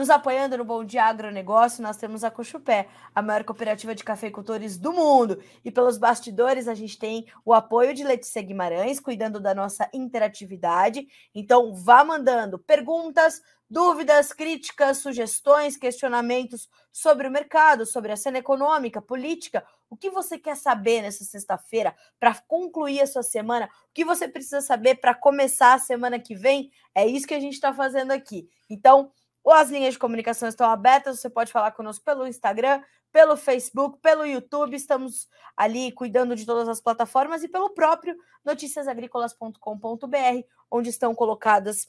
Nos apoiando no Bom Dia Agronegócio, nós temos a Cochupé, a maior cooperativa de cafeicultores do mundo. E pelos bastidores, a gente tem o apoio de Letícia Guimarães, cuidando da nossa interatividade. Então, vá mandando perguntas, dúvidas, críticas, sugestões, questionamentos sobre o mercado, sobre a cena econômica, política. O que você quer saber nessa sexta-feira para concluir a sua semana? O que você precisa saber para começar a semana que vem? É isso que a gente está fazendo aqui. Então, as linhas de comunicação estão abertas, você pode falar conosco pelo Instagram, pelo Facebook, pelo YouTube, estamos ali cuidando de todas as plataformas e pelo próprio noticiasagricolas.com.br, onde estão colocadas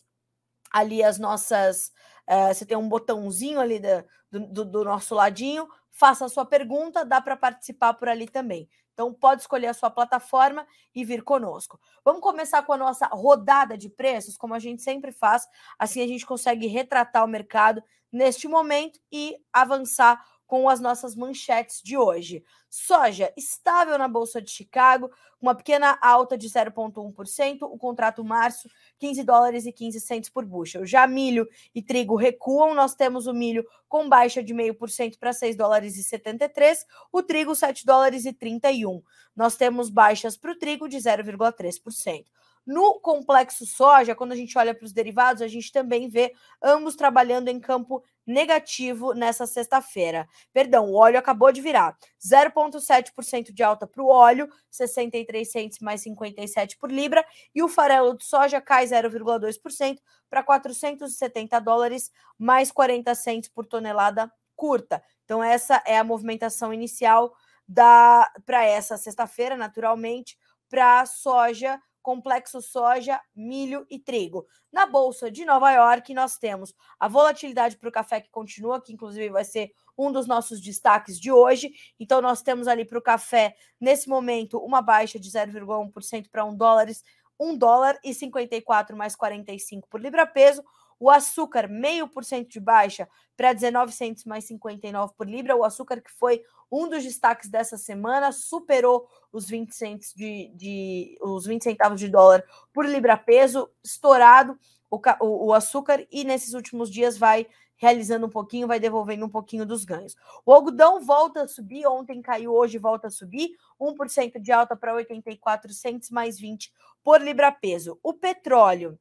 ali as nossas. Uh, você tem um botãozinho ali da, do, do nosso ladinho, faça a sua pergunta, dá para participar por ali também. Então, pode escolher a sua plataforma e vir conosco. Vamos começar com a nossa rodada de preços, como a gente sempre faz. Assim, a gente consegue retratar o mercado neste momento e avançar com as nossas manchetes de hoje. Soja estável na Bolsa de Chicago, uma pequena alta de 0,1%, o contrato março, 15 dólares e 15 centos por bushel. Já milho e trigo recuam, nós temos o milho com baixa de 0,5% para 6 dólares e 73, o trigo 7 dólares e 31. Nós temos baixas para o trigo de 0,3%. No complexo soja, quando a gente olha para os derivados, a gente também vê ambos trabalhando em campo negativo nessa sexta-feira. Perdão, o óleo acabou de virar 0,7% de alta para o óleo, 63 centos mais 57 por libra, e o farelo de soja cai 0,2% para 470 dólares mais 40 centos por tonelada curta. Então, essa é a movimentação inicial da para essa sexta-feira, naturalmente, para soja complexo soja, milho e trigo. Na Bolsa de Nova York, nós temos a volatilidade para o café que continua, que inclusive vai ser um dos nossos destaques de hoje. Então, nós temos ali para o café, nesse momento, uma baixa de 0,1% para 1 dólares, 1 dólar e 54 mais 45 por libra peso. O açúcar, meio por cento de baixa para 19 centos mais 59 por libra. O açúcar que foi um dos destaques dessa semana, superou os 20 centos de, de os 20 centavos de dólar por libra peso, estourado o, o, o açúcar e nesses últimos dias vai realizando um pouquinho, vai devolvendo um pouquinho dos ganhos. O algodão volta a subir, ontem caiu, hoje volta a subir, 1% de alta para 84 centos mais 20 por libra peso. O petróleo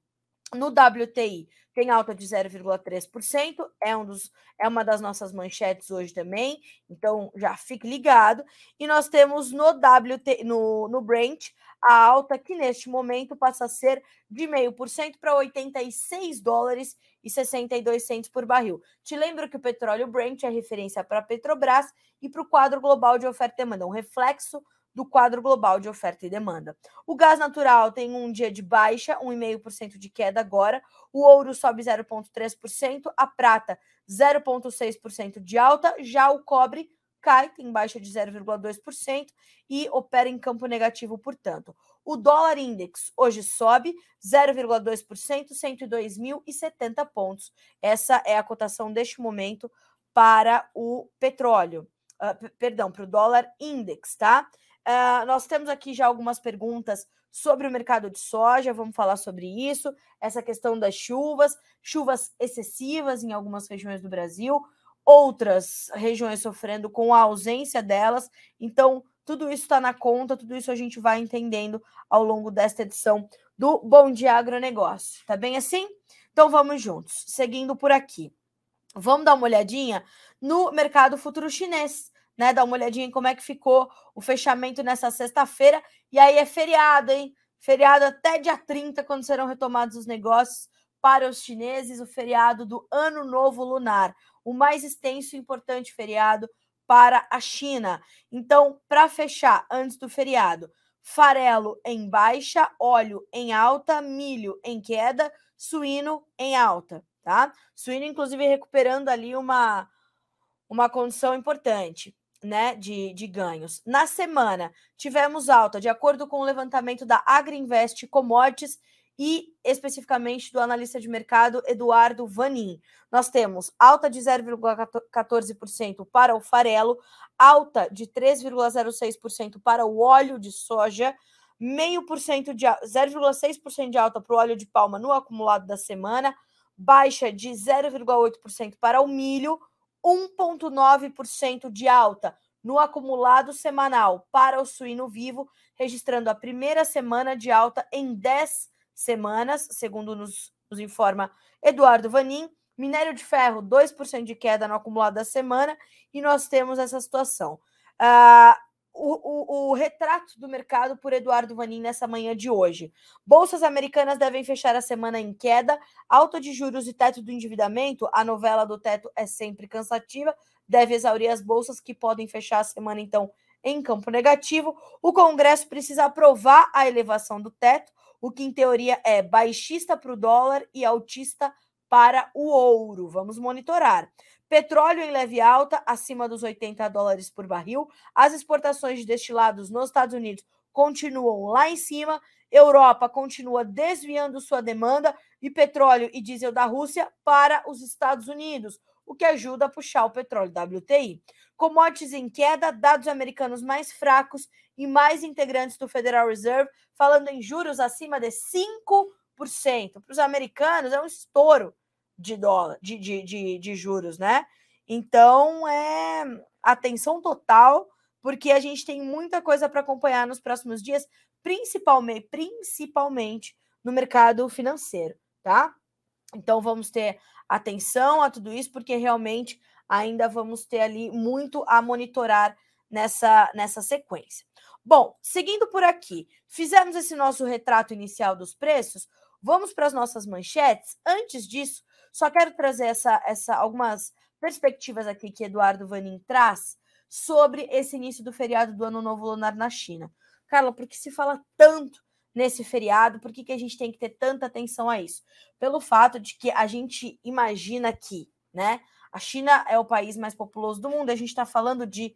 no WTI tem alta de 0,3%, é, um dos, é uma das nossas manchetes hoje também, então já fique ligado. E nós temos no WT, no, no Brent, a alta que neste momento passa a ser de 0,5% para 86 dólares e 62 centos por barril. Te lembro que o petróleo Brent é referência para a Petrobras e para o quadro global de oferta e demanda, um reflexo do quadro global de oferta e demanda. O gás natural tem um dia de baixa, 1,5% de queda agora, o ouro sobe 0,3%, a prata 0,6% de alta, já o cobre cai, tem baixa de 0,2% e opera em campo negativo, portanto. O dólar index hoje sobe 0,2%, 102.070 pontos. Essa é a cotação deste momento para o petróleo. Uh, perdão, para o dólar index, tá? Uh, nós temos aqui já algumas perguntas sobre o mercado de soja, vamos falar sobre isso, essa questão das chuvas, chuvas excessivas em algumas regiões do Brasil, outras regiões sofrendo com a ausência delas. Então, tudo isso está na conta, tudo isso a gente vai entendendo ao longo desta edição do Bom Dia Agronegócio. Tá bem assim? Então vamos juntos, seguindo por aqui. Vamos dar uma olhadinha no mercado futuro chinês né? Dar uma olhadinha em como é que ficou o fechamento nessa sexta-feira. E aí é feriado, hein? Feriado até dia 30, quando serão retomados os negócios para os chineses, o feriado do Ano Novo Lunar, o mais extenso e importante feriado para a China. Então, para fechar, antes do feriado, farelo em baixa, óleo em alta, milho em queda, suíno em alta, tá? Suíno, inclusive, recuperando ali uma, uma condição importante né, de, de ganhos. Na semana, tivemos alta, de acordo com o levantamento da Agriinvest Commodities e especificamente do analista de mercado Eduardo Vanin. Nós temos alta de 0,14% para o farelo, alta de 3,06% para o óleo de soja, meio por cento de 0,6% de alta para o óleo de palma no acumulado da semana, baixa de 0,8% para o milho, 1,9% de alta no acumulado semanal para o suíno vivo, registrando a primeira semana de alta em 10 semanas, segundo nos, nos informa Eduardo Vanin. Minério de ferro, 2% de queda no acumulado da semana, e nós temos essa situação. Uh, o, o, o, retrato do mercado por Eduardo Vanin nessa manhã de hoje. Bolsas americanas devem fechar a semana em queda, alta de juros e teto do endividamento. A novela do teto é sempre cansativa, deve exaurir as bolsas que podem fechar a semana, então, em campo negativo. O Congresso precisa aprovar a elevação do teto, o que em teoria é baixista para o dólar e altista para o ouro. Vamos monitorar. Petróleo em leve alta, acima dos 80 dólares por barril. As exportações de destilados nos Estados Unidos continuam lá em cima. Europa continua desviando sua demanda e petróleo e diesel da Rússia para os Estados Unidos, o que ajuda a puxar o petróleo WTI. Commodities em queda, dados americanos mais fracos e mais integrantes do Federal Reserve, falando em juros acima de 5%. Para os americanos é um estouro de dólar, de, de, de, de juros, né? Então é atenção total, porque a gente tem muita coisa para acompanhar nos próximos dias, principalmente, principalmente no mercado financeiro, tá? Então vamos ter atenção a tudo isso, porque realmente ainda vamos ter ali muito a monitorar nessa, nessa sequência. Bom, seguindo por aqui, fizemos esse nosso retrato inicial dos preços. Vamos para as nossas manchetes. Antes disso, só quero trazer essa, essa algumas perspectivas aqui que Eduardo Vanin traz sobre esse início do feriado do Ano Novo Lunar na China. Carla, por que se fala tanto nesse feriado? Por que, que a gente tem que ter tanta atenção a isso? Pelo fato de que a gente imagina que, né? A China é o país mais populoso do mundo, a gente está falando de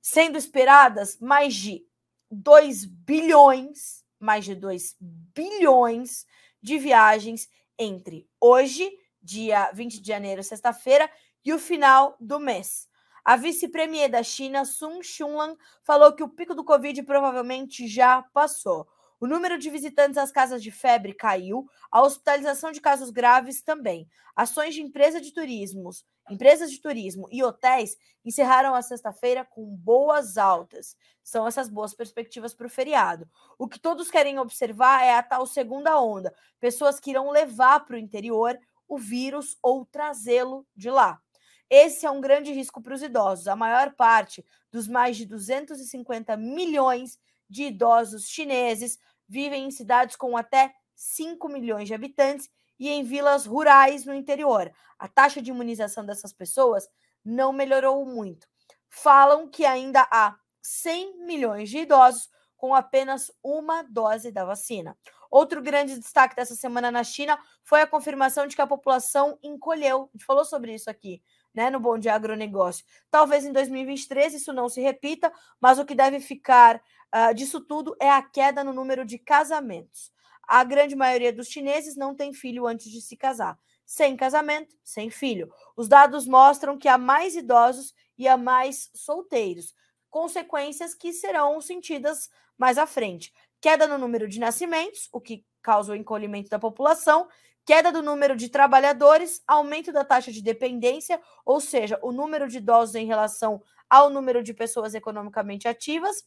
sendo esperadas mais de 2 bilhões, mais de 2 bilhões de viagens entre hoje dia 20 de janeiro, sexta-feira, e o final do mês. A vice-premier da China, Sun Xunlan, falou que o pico do Covid provavelmente já passou. O número de visitantes às casas de febre caiu, a hospitalização de casos graves também. Ações de empresa de turismos, empresas de turismo e hotéis encerraram a sexta-feira com boas altas. São essas boas perspectivas para o feriado. O que todos querem observar é a tal segunda onda, pessoas que irão levar para o interior o vírus ou trazê-lo de lá. Esse é um grande risco para os idosos. A maior parte dos mais de 250 milhões de idosos chineses vivem em cidades com até 5 milhões de habitantes e em vilas rurais no interior. A taxa de imunização dessas pessoas não melhorou muito. Falam que ainda há 100 milhões de idosos com apenas uma dose da vacina. Outro grande destaque dessa semana na China foi a confirmação de que a população encolheu. A gente falou sobre isso aqui, né, no Bom Dia Agronegócio. Talvez em 2023 isso não se repita, mas o que deve ficar uh, disso tudo é a queda no número de casamentos. A grande maioria dos chineses não tem filho antes de se casar. Sem casamento, sem filho. Os dados mostram que há mais idosos e há mais solteiros, consequências que serão sentidas mais à frente queda no número de nascimentos, o que causa o encolhimento da população, queda do número de trabalhadores, aumento da taxa de dependência, ou seja, o número de idosos em relação ao número de pessoas economicamente ativas.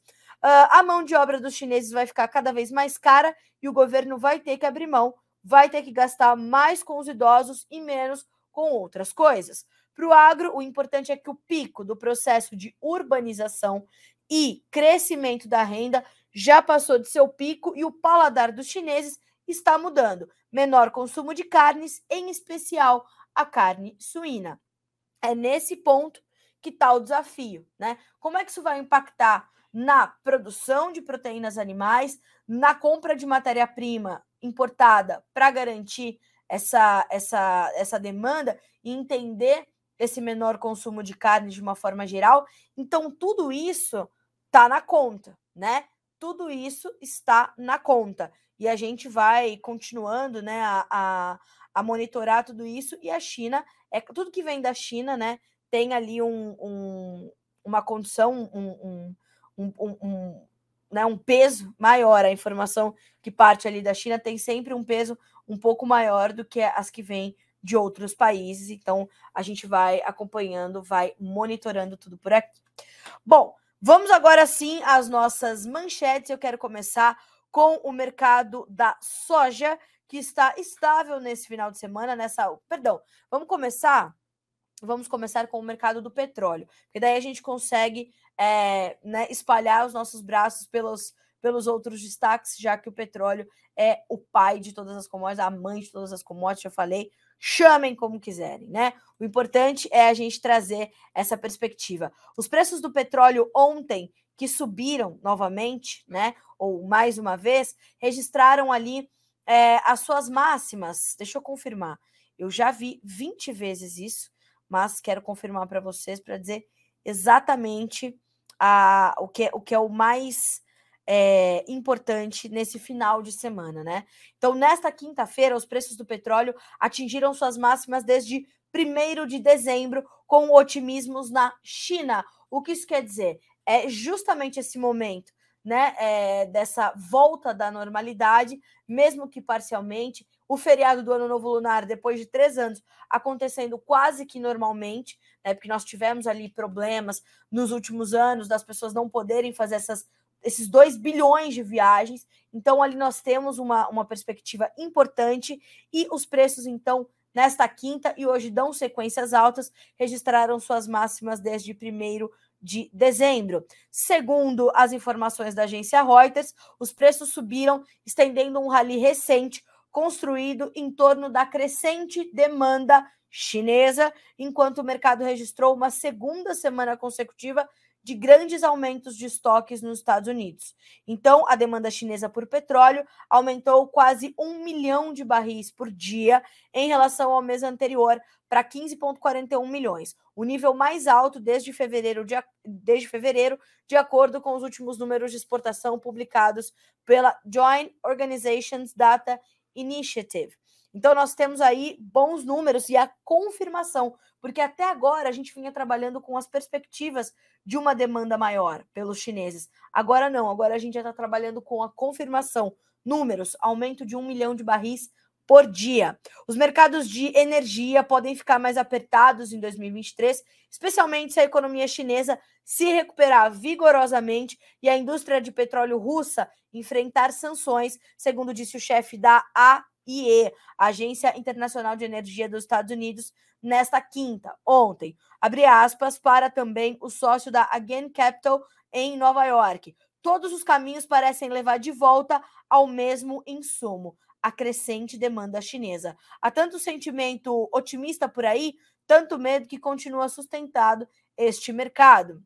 Uh, a mão de obra dos chineses vai ficar cada vez mais cara e o governo vai ter que abrir mão, vai ter que gastar mais com os idosos e menos com outras coisas. Para o agro, o importante é que o pico do processo de urbanização e crescimento da renda já passou de seu pico e o paladar dos chineses está mudando. Menor consumo de carnes, em especial a carne suína. É nesse ponto que está o desafio, né? Como é que isso vai impactar na produção de proteínas animais, na compra de matéria-prima importada para garantir essa, essa, essa demanda e entender esse menor consumo de carne de uma forma geral. Então, tudo isso está na conta, né? Tudo isso está na conta. E a gente vai continuando né, a, a, a monitorar tudo isso. E a China, é tudo que vem da China, né? Tem ali um, um uma condição, um, um, um, né, um peso maior. A informação que parte ali da China tem sempre um peso um pouco maior do que as que vêm de outros países. Então, a gente vai acompanhando, vai monitorando tudo por aqui. Bom, vamos agora sim às nossas manchetes. Eu quero começar com o mercado da soja, que está estável nesse final de semana, nessa. Perdão, vamos começar. Vamos começar com o mercado do petróleo, porque daí a gente consegue é, né, espalhar os nossos braços pelos, pelos outros destaques, já que o petróleo é o pai de todas as commodities, a mãe de todas as commodities, já falei, chamem como quiserem, né? O importante é a gente trazer essa perspectiva. Os preços do petróleo ontem, que subiram novamente, né? Ou mais uma vez, registraram ali é, as suas máximas. Deixa eu confirmar. Eu já vi 20 vezes isso, mas quero confirmar para vocês para dizer exatamente a, o, que, é, o que é o mais é, importante nesse final de semana, né? Então, nesta quinta-feira, os preços do petróleo atingiram suas máximas desde 1 de dezembro, com otimismos na China. O que isso quer dizer? É justamente esse momento, né, é, dessa volta da normalidade, mesmo que parcialmente, o feriado do Ano Novo Lunar, depois de três anos, acontecendo quase que normalmente, né, porque nós tivemos ali problemas nos últimos anos das pessoas não poderem fazer essas esses 2 bilhões de viagens. Então, ali nós temos uma, uma perspectiva importante e os preços, então, nesta quinta e hoje dão sequências altas, registraram suas máximas desde 1 de dezembro. Segundo as informações da agência Reuters, os preços subiram, estendendo um rally recente construído em torno da crescente demanda chinesa, enquanto o mercado registrou uma segunda semana consecutiva de grandes aumentos de estoques nos Estados Unidos. Então, a demanda chinesa por petróleo aumentou quase um milhão de barris por dia em relação ao mês anterior, para 15,41 milhões, o nível mais alto desde fevereiro, de, desde fevereiro, de acordo com os últimos números de exportação publicados pela Joint Organizations Data Initiative. Então, nós temos aí bons números e a confirmação, porque até agora a gente vinha trabalhando com as perspectivas de uma demanda maior pelos chineses. Agora não, agora a gente já está trabalhando com a confirmação. Números, aumento de um milhão de barris por dia. Os mercados de energia podem ficar mais apertados em 2023, especialmente se a economia chinesa se recuperar vigorosamente e a indústria de petróleo russa enfrentar sanções, segundo disse o chefe da A IE, Agência Internacional de Energia dos Estados Unidos, nesta quinta, ontem. Abre aspas para também o sócio da Again Capital em Nova York. Todos os caminhos parecem levar de volta ao mesmo insumo, a crescente demanda chinesa. Há tanto sentimento otimista por aí, tanto medo que continua sustentado este mercado.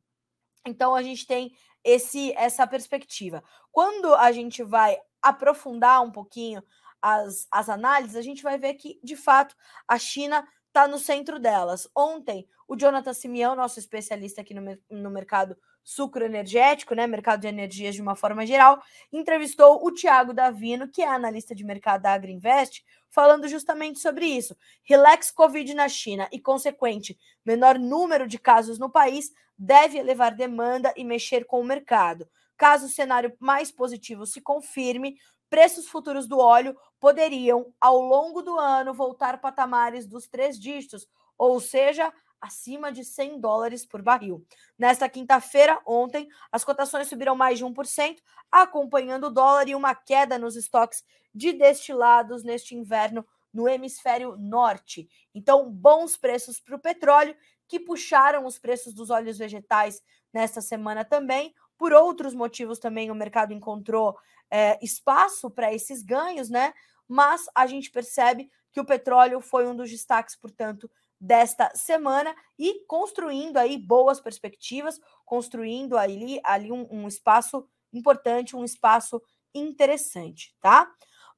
Então a gente tem esse essa perspectiva. Quando a gente vai aprofundar um pouquinho as, as análises, a gente vai ver que, de fato, a China está no centro delas. Ontem, o Jonathan Simeão, nosso especialista aqui no, no mercado sucroenergético, né, mercado de energias de uma forma geral, entrevistou o Tiago Davino, que é analista de mercado da Agriinvest, falando justamente sobre isso. Relax Covid na China e consequente menor número de casos no país deve elevar demanda e mexer com o mercado. Caso o cenário mais positivo se confirme, preços futuros do óleo poderiam, ao longo do ano, voltar patamares dos três dígitos, ou seja, acima de 100 dólares por barril. Nesta quinta-feira, ontem, as cotações subiram mais de 1%, acompanhando o dólar e uma queda nos estoques de destilados neste inverno no hemisfério norte. Então, bons preços para o petróleo, que puxaram os preços dos óleos vegetais nesta semana também. Por outros motivos também o mercado encontrou é, espaço para esses ganhos, né? Mas a gente percebe que o petróleo foi um dos destaques, portanto, desta semana e construindo aí boas perspectivas, construindo ali, ali um, um espaço importante, um espaço interessante, tá?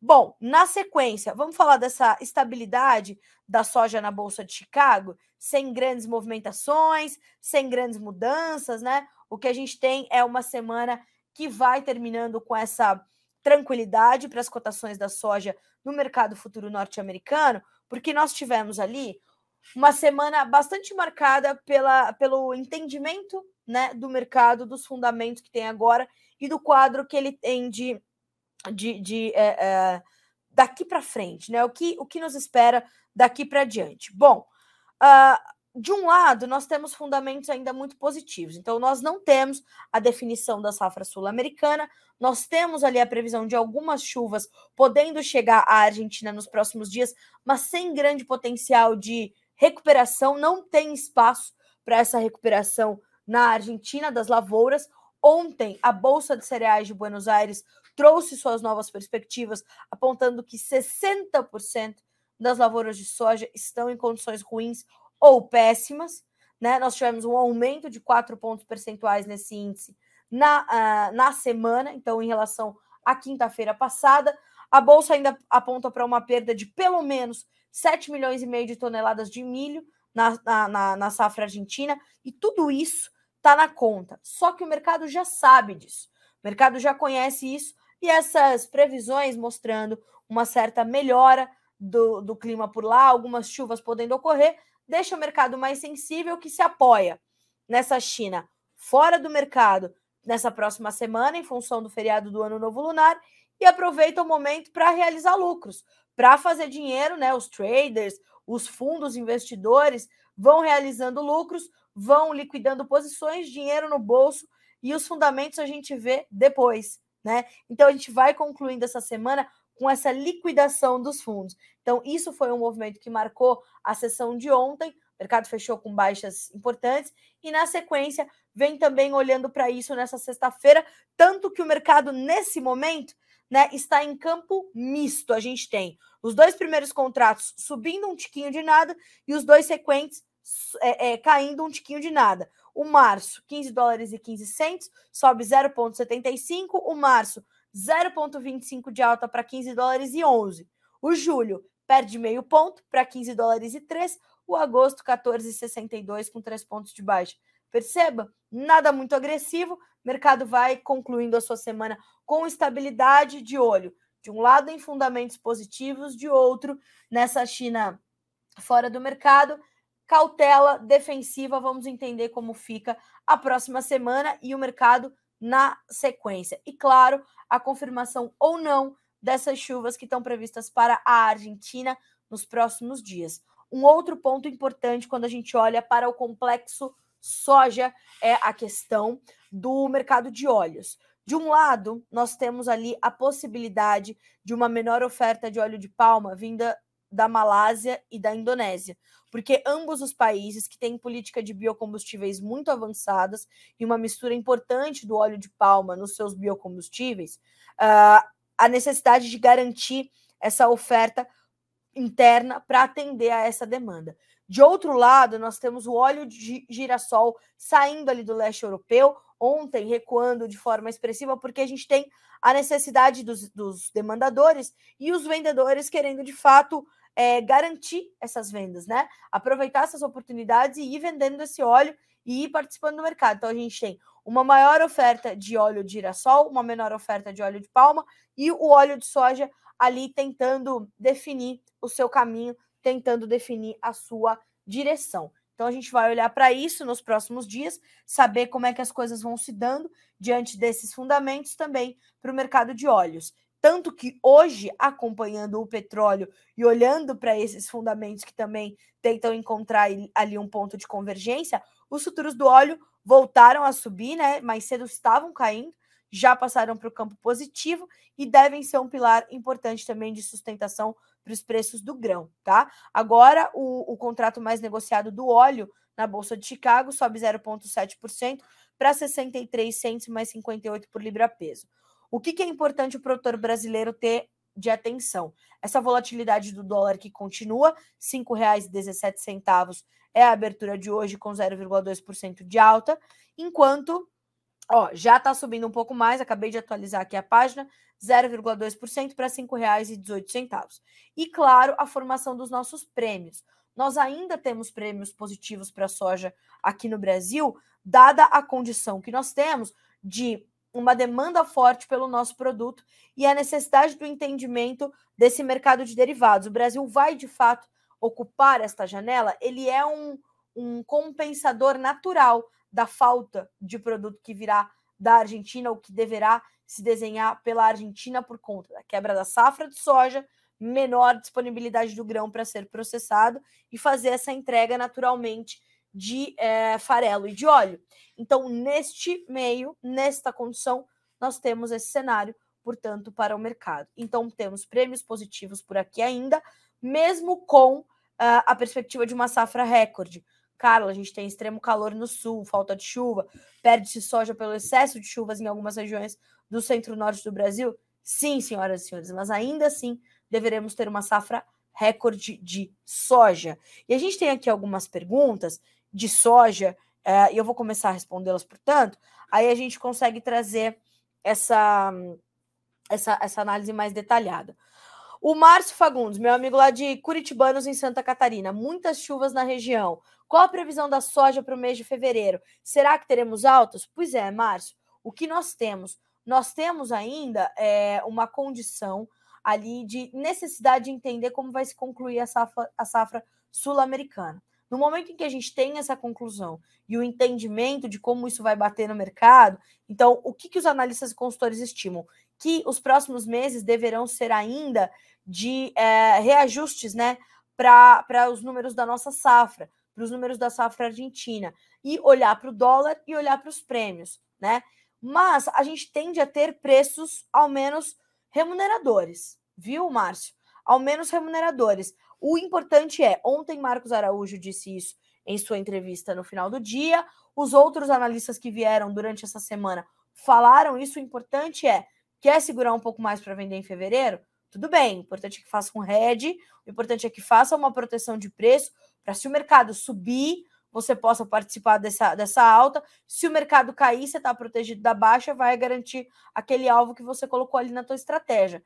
Bom, na sequência, vamos falar dessa estabilidade da soja na Bolsa de Chicago, sem grandes movimentações, sem grandes mudanças, né? O que a gente tem é uma semana que vai terminando com essa tranquilidade para as cotações da soja no mercado futuro norte-americano, porque nós tivemos ali uma semana bastante marcada pela, pelo entendimento né, do mercado, dos fundamentos que tem agora e do quadro que ele tem de, de, de é, é, daqui para frente, né? O que, o que nos espera daqui para diante? Bom, uh, de um lado, nós temos fundamentos ainda muito positivos. Então, nós não temos a definição da safra sul-americana, nós temos ali a previsão de algumas chuvas podendo chegar à Argentina nos próximos dias, mas sem grande potencial de recuperação, não tem espaço para essa recuperação na Argentina das lavouras. Ontem, a Bolsa de Cereais de Buenos Aires trouxe suas novas perspectivas, apontando que 60% das lavouras de soja estão em condições ruins ou péssimas. Né? Nós tivemos um aumento de 4 pontos percentuais nesse índice na, uh, na semana, então, em relação à quinta-feira passada. A Bolsa ainda aponta para uma perda de pelo menos 7 milhões e meio de toneladas de milho na, na, na safra argentina, e tudo isso está na conta. Só que o mercado já sabe disso. O mercado já conhece isso e essas previsões mostrando uma certa melhora do, do clima por lá, algumas chuvas podendo ocorrer, deixa o mercado mais sensível que se apoia nessa China fora do mercado nessa próxima semana, em função do feriado do Ano Novo Lunar, e aproveita o momento para realizar lucros, para fazer dinheiro, né? Os traders, os fundos investidores vão realizando lucros, vão liquidando posições, dinheiro no bolso, e os fundamentos a gente vê depois, né? Então a gente vai concluindo essa semana com essa liquidação dos fundos. Então, isso foi um movimento que marcou a sessão de ontem. O mercado fechou com baixas importantes e, na sequência, vem também olhando para isso nessa sexta-feira, tanto que o mercado, nesse momento, né, está em campo misto. A gente tem os dois primeiros contratos subindo um tiquinho de nada e os dois sequentes é, é, caindo um tiquinho de nada. O março, 15 dólares e 15 centos, sobe 0,75. O março, 0,25 de alta para 15 dólares e 11. O julho perde meio ponto para 15 dólares e 3. O agosto, 14,62 com 3 pontos de baixa. Perceba, nada muito agressivo. Mercado vai concluindo a sua semana com estabilidade de olho. De um lado, em fundamentos positivos, de outro, nessa China fora do mercado. Cautela defensiva, vamos entender como fica a próxima semana e o mercado na sequência. E claro, a confirmação ou não dessas chuvas que estão previstas para a Argentina nos próximos dias. Um outro ponto importante quando a gente olha para o complexo soja é a questão do mercado de óleos. De um lado, nós temos ali a possibilidade de uma menor oferta de óleo de palma vinda da Malásia e da Indonésia, porque ambos os países que têm política de biocombustíveis muito avançadas e uma mistura importante do óleo de palma nos seus biocombustíveis, uh, a necessidade de garantir essa oferta interna para atender a essa demanda. De outro lado, nós temos o óleo de girassol saindo ali do leste europeu, ontem recuando de forma expressiva, porque a gente tem a necessidade dos, dos demandadores e os vendedores querendo de fato é, garantir essas vendas, né? Aproveitar essas oportunidades e ir vendendo esse óleo e ir participando do mercado. Então a gente tem uma maior oferta de óleo de girassol, uma menor oferta de óleo de palma e o óleo de soja ali tentando definir o seu caminho, tentando definir a sua direção. Então a gente vai olhar para isso nos próximos dias, saber como é que as coisas vão se dando diante desses fundamentos também para o mercado de óleos. Tanto que hoje, acompanhando o petróleo e olhando para esses fundamentos que também tentam encontrar ali um ponto de convergência, os futuros do óleo voltaram a subir, né? Mais cedo estavam caindo, já passaram para o campo positivo e devem ser um pilar importante também de sustentação para os preços do grão, tá? Agora, o, o contrato mais negociado do óleo na Bolsa de Chicago sobe 0,7% para 63 centos mais 58 por libra peso. O que, que é importante o produtor brasileiro ter de atenção? Essa volatilidade do dólar que continua, R$ 5,17 é a abertura de hoje com 0,2% de alta, enquanto ó, já está subindo um pouco mais, acabei de atualizar aqui a página, 0,2% para R$ 5,18. E claro, a formação dos nossos prêmios. Nós ainda temos prêmios positivos para a soja aqui no Brasil, dada a condição que nós temos de uma demanda forte pelo nosso produto e a necessidade do entendimento desse mercado de derivados. O Brasil vai, de fato, ocupar esta janela, ele é um, um compensador natural da falta de produto que virá da Argentina, ou que deverá se desenhar pela Argentina por conta da quebra da safra de soja, menor disponibilidade do grão para ser processado e fazer essa entrega naturalmente de é, farelo e de óleo. Então, neste meio, nesta condição, nós temos esse cenário, portanto, para o mercado. Então, temos prêmios positivos por aqui ainda, mesmo com uh, a perspectiva de uma safra recorde. Carla, a gente tem extremo calor no sul, falta de chuva, perde-se soja pelo excesso de chuvas em algumas regiões do centro-norte do Brasil. Sim, senhoras e senhores, mas ainda assim deveremos ter uma safra recorde de soja. E a gente tem aqui algumas perguntas de soja, uh, e eu vou começar a respondê-las, portanto, aí a gente consegue trazer essa, essa, essa análise mais detalhada. O Márcio Fagundes, meu amigo lá de Curitibanos, em Santa Catarina. Muitas chuvas na região. Qual a previsão da soja para o mês de fevereiro? Será que teremos altos? Pois é, Márcio. O que nós temos? Nós temos ainda é, uma condição ali de necessidade de entender como vai se concluir a safra, a safra sul-americana. No momento em que a gente tem essa conclusão e o entendimento de como isso vai bater no mercado, então o que, que os analistas e consultores estimam? Que os próximos meses deverão ser ainda de é, reajustes né, para os números da nossa safra, para os números da safra argentina, e olhar para o dólar e olhar para os prêmios, né? Mas a gente tende a ter preços ao menos remuneradores, viu, Márcio? Ao menos remuneradores. O importante é, ontem Marcos Araújo disse isso em sua entrevista no final do dia, os outros analistas que vieram durante essa semana falaram isso. O importante é, quer segurar um pouco mais para vender em fevereiro? Tudo bem, o importante é que faça um hedge, o importante é que faça uma proteção de preço, para se o mercado subir, você possa participar dessa, dessa alta. Se o mercado cair, você está protegido da baixa, vai garantir aquele alvo que você colocou ali na tua estratégia.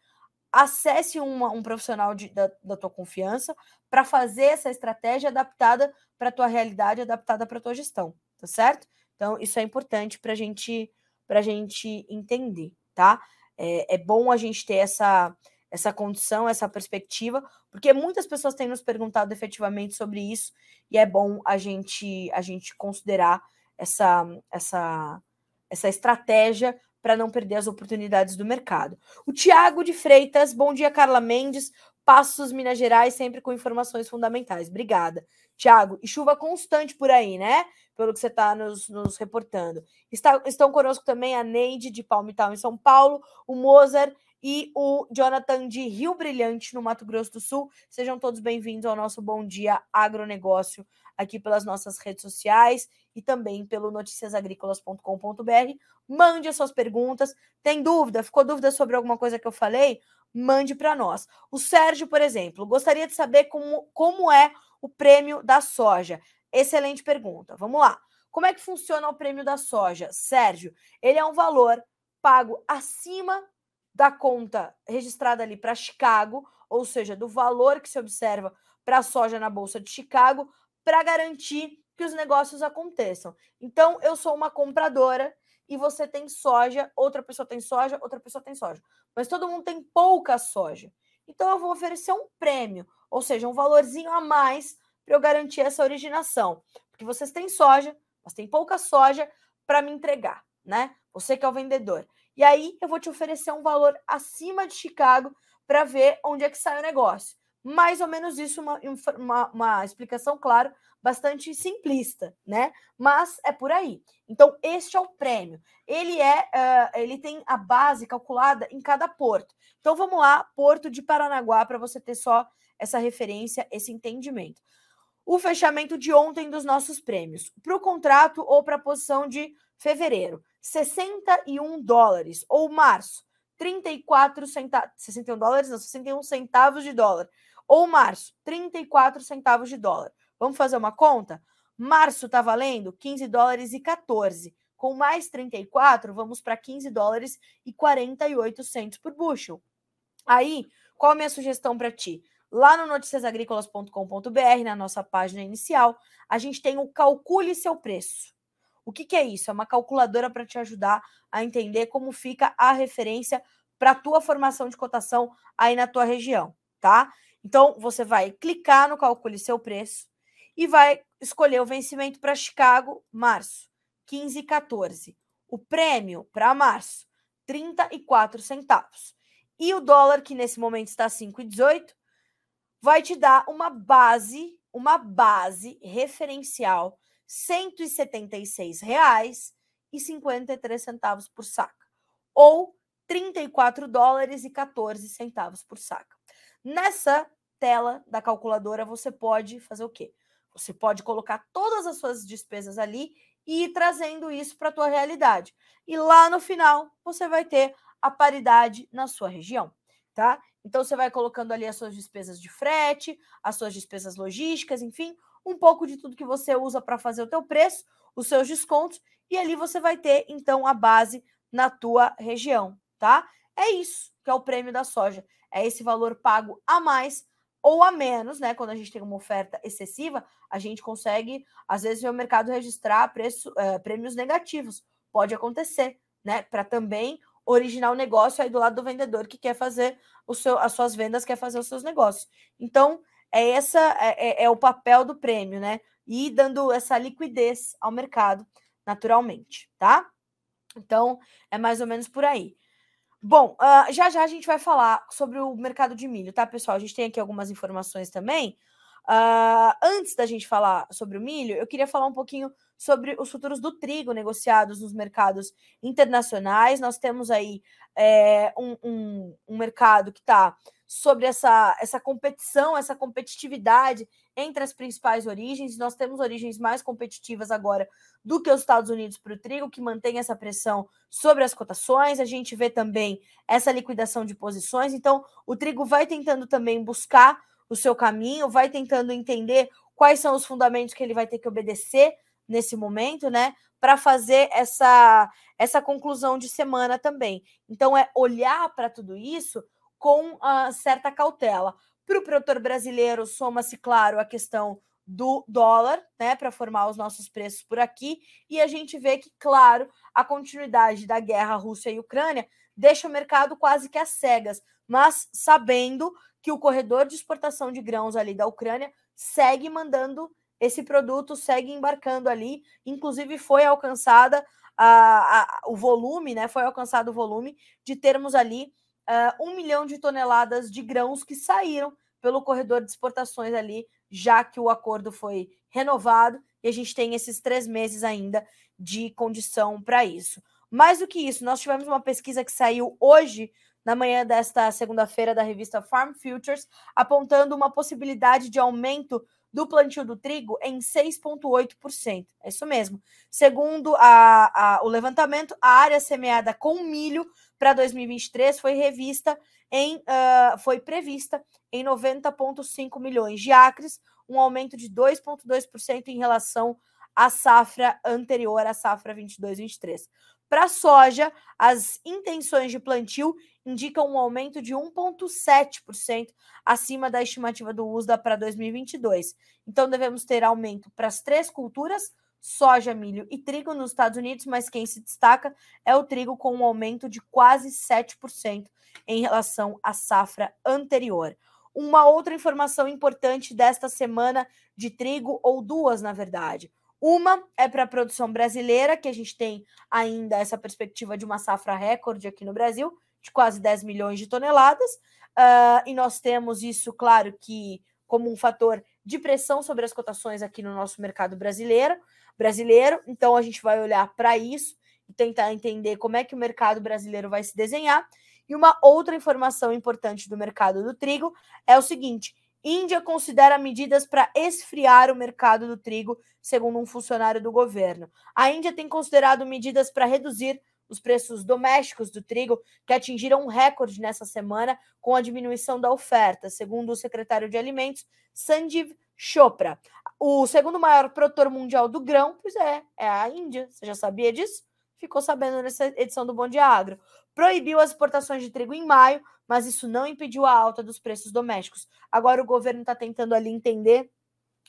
Acesse uma, um profissional de, da, da tua confiança para fazer essa estratégia adaptada para a tua realidade, adaptada para a tua gestão, tá certo? Então, isso é importante para gente, a gente entender, tá? É, é bom a gente ter essa, essa condição, essa perspectiva, porque muitas pessoas têm nos perguntado efetivamente sobre isso e é bom a gente a gente considerar essa essa essa estratégia para não perder as oportunidades do mercado. O Tiago de Freitas, bom dia Carla Mendes, Passos Minas Gerais, sempre com informações fundamentais. Obrigada. Tiago, e chuva constante por aí, né? Pelo que você está nos, nos, reportando. Está, estão conosco também a Neide de Palmital, em São Paulo, o Mozart e o Jonathan de Rio Brilhante, no Mato Grosso do Sul. Sejam todos bem-vindos ao nosso Bom Dia Agronegócio aqui pelas nossas redes sociais e também pelo noticiasagricolas.com.br. Mande as suas perguntas. Tem dúvida? Ficou dúvida sobre alguma coisa que eu falei? Mande para nós. O Sérgio, por exemplo, gostaria de saber como, como é o prêmio da soja. Excelente pergunta. Vamos lá. Como é que funciona o prêmio da soja? Sérgio, ele é um valor pago acima da conta registrada ali para Chicago, ou seja, do valor que se observa para a soja na Bolsa de Chicago, para garantir que os negócios aconteçam. Então, eu sou uma compradora e você tem soja, outra pessoa tem soja, outra pessoa tem soja. Mas todo mundo tem pouca soja. Então, eu vou oferecer um prêmio, ou seja, um valorzinho a mais para eu garantir essa originação. Porque vocês têm soja, mas tem pouca soja para me entregar, né? Você que é o vendedor. E aí eu vou te oferecer um valor acima de Chicago para ver onde é que sai o negócio. Mais ou menos isso, uma, uma, uma, explicação, claro, bastante simplista, né? Mas é por aí. Então, este é o prêmio. Ele é, uh, ele tem a base calculada em cada porto. Então, vamos lá, Porto de Paranaguá, para você ter só essa referência, esse entendimento. O fechamento de ontem dos nossos prêmios. Para o contrato ou para a posição de fevereiro. 61 dólares. Ou março, 34 centavos. 61 dólares, não, 61 centavos de dólar. Ou março, 34 centavos de dólar. Vamos fazer uma conta? Março está valendo 15 dólares e 14. Com mais 34, vamos para 15 dólares e 48 centos por bushel. Aí, qual a minha sugestão para ti? Lá no noticiasagricolas.com.br, na nossa página inicial, a gente tem o Calcule Seu Preço. O que, que é isso? É uma calculadora para te ajudar a entender como fica a referência para a tua formação de cotação aí na tua região, tá? Então, você vai clicar no Calcule Seu Preço e vai escolher o vencimento para Chicago, março, 15 e 14. O prêmio para março, 34 centavos. e o dólar, que nesse momento está 5,18, vai te dar uma base, uma base referencial R$ 176,53 por saca, ou 34 dólares e 14 centavos por saca. Nessa tela da calculadora, você pode fazer o quê? Você pode colocar todas as suas despesas ali e ir trazendo isso para a tua realidade. E lá no final, você vai ter a paridade na sua região, tá? Então você vai colocando ali as suas despesas de frete, as suas despesas logísticas, enfim, um pouco de tudo que você usa para fazer o teu preço, os seus descontos, e ali você vai ter então a base na tua região, tá? É isso que é o prêmio da soja. É esse valor pago a mais ou a menos, né? Quando a gente tem uma oferta excessiva, a gente consegue, às vezes, ver o mercado registrar preço, é, prêmios negativos. Pode acontecer, né? Para também originar o negócio aí do lado do vendedor que quer fazer o seu, as suas vendas, quer fazer os seus negócios. Então, é essa é, é, é o papel do prêmio, né? E dando essa liquidez ao mercado, naturalmente, tá? Então, é mais ou menos por aí. Bom, uh, já já a gente vai falar sobre o mercado de milho, tá, pessoal? A gente tem aqui algumas informações também. Uh, antes da gente falar sobre o milho, eu queria falar um pouquinho sobre os futuros do trigo negociados nos mercados internacionais. Nós temos aí é, um, um, um mercado que está sobre essa, essa competição, essa competitividade entre as principais origens. Nós temos origens mais competitivas agora do que os Estados Unidos para o trigo, que mantém essa pressão sobre as cotações. A gente vê também essa liquidação de posições. Então, o trigo vai tentando também buscar o seu caminho, vai tentando entender quais são os fundamentos que ele vai ter que obedecer nesse momento, né? Para fazer essa, essa conclusão de semana também. Então, é olhar para tudo isso com uh, certa cautela. Para o produtor brasileiro, soma-se, claro, a questão do dólar, né, para formar os nossos preços por aqui, e a gente vê que, claro, a continuidade da guerra Rússia e Ucrânia deixa o mercado quase que às cegas, mas sabendo que o corredor de exportação de grãos ali da Ucrânia segue mandando esse produto, segue embarcando ali, inclusive foi alcançada a, a, o volume, né? Foi alcançado o volume de termos ali uh, um milhão de toneladas de grãos que saíram pelo corredor de exportações ali, já que o acordo foi renovado e a gente tem esses três meses ainda de condição para isso. Mais do que isso, nós tivemos uma pesquisa que saiu hoje, na manhã desta segunda-feira, da revista Farm Futures, apontando uma possibilidade de aumento do plantio do trigo em 6,8%. É isso mesmo. Segundo a, a, o levantamento, a área semeada com milho para 2023 foi revista em uh, foi prevista em 90,5 milhões de acres, um aumento de 2,2% em relação à safra anterior, à safra 22-23. Para soja, as intenções de plantio indicam um aumento de 1,7% acima da estimativa do USDA para 2022. Então, devemos ter aumento para as três culturas, soja, milho e trigo nos Estados Unidos, mas quem se destaca é o trigo com um aumento de quase 7% em relação à safra anterior. Uma outra informação importante desta semana de trigo, ou duas, na verdade. Uma é para a produção brasileira, que a gente tem ainda essa perspectiva de uma safra recorde aqui no Brasil, de quase 10 milhões de toneladas. Uh, e nós temos isso, claro, que como um fator de pressão sobre as cotações aqui no nosso mercado brasileiro brasileiro. Então a gente vai olhar para isso e tentar entender como é que o mercado brasileiro vai se desenhar. E uma outra informação importante do mercado do trigo é o seguinte: Índia considera medidas para esfriar o mercado do trigo, segundo um funcionário do governo. A Índia tem considerado medidas para reduzir os preços domésticos do trigo, que atingiram um recorde nessa semana com a diminuição da oferta, segundo o secretário de Alimentos, Sanjeev Chopra. O segundo maior produtor mundial do grão, pois é, é a Índia. Você já sabia disso? Ficou sabendo nessa edição do Bom Dia Agro. Proibiu as exportações de trigo em maio, mas isso não impediu a alta dos preços domésticos. Agora o governo está tentando ali entender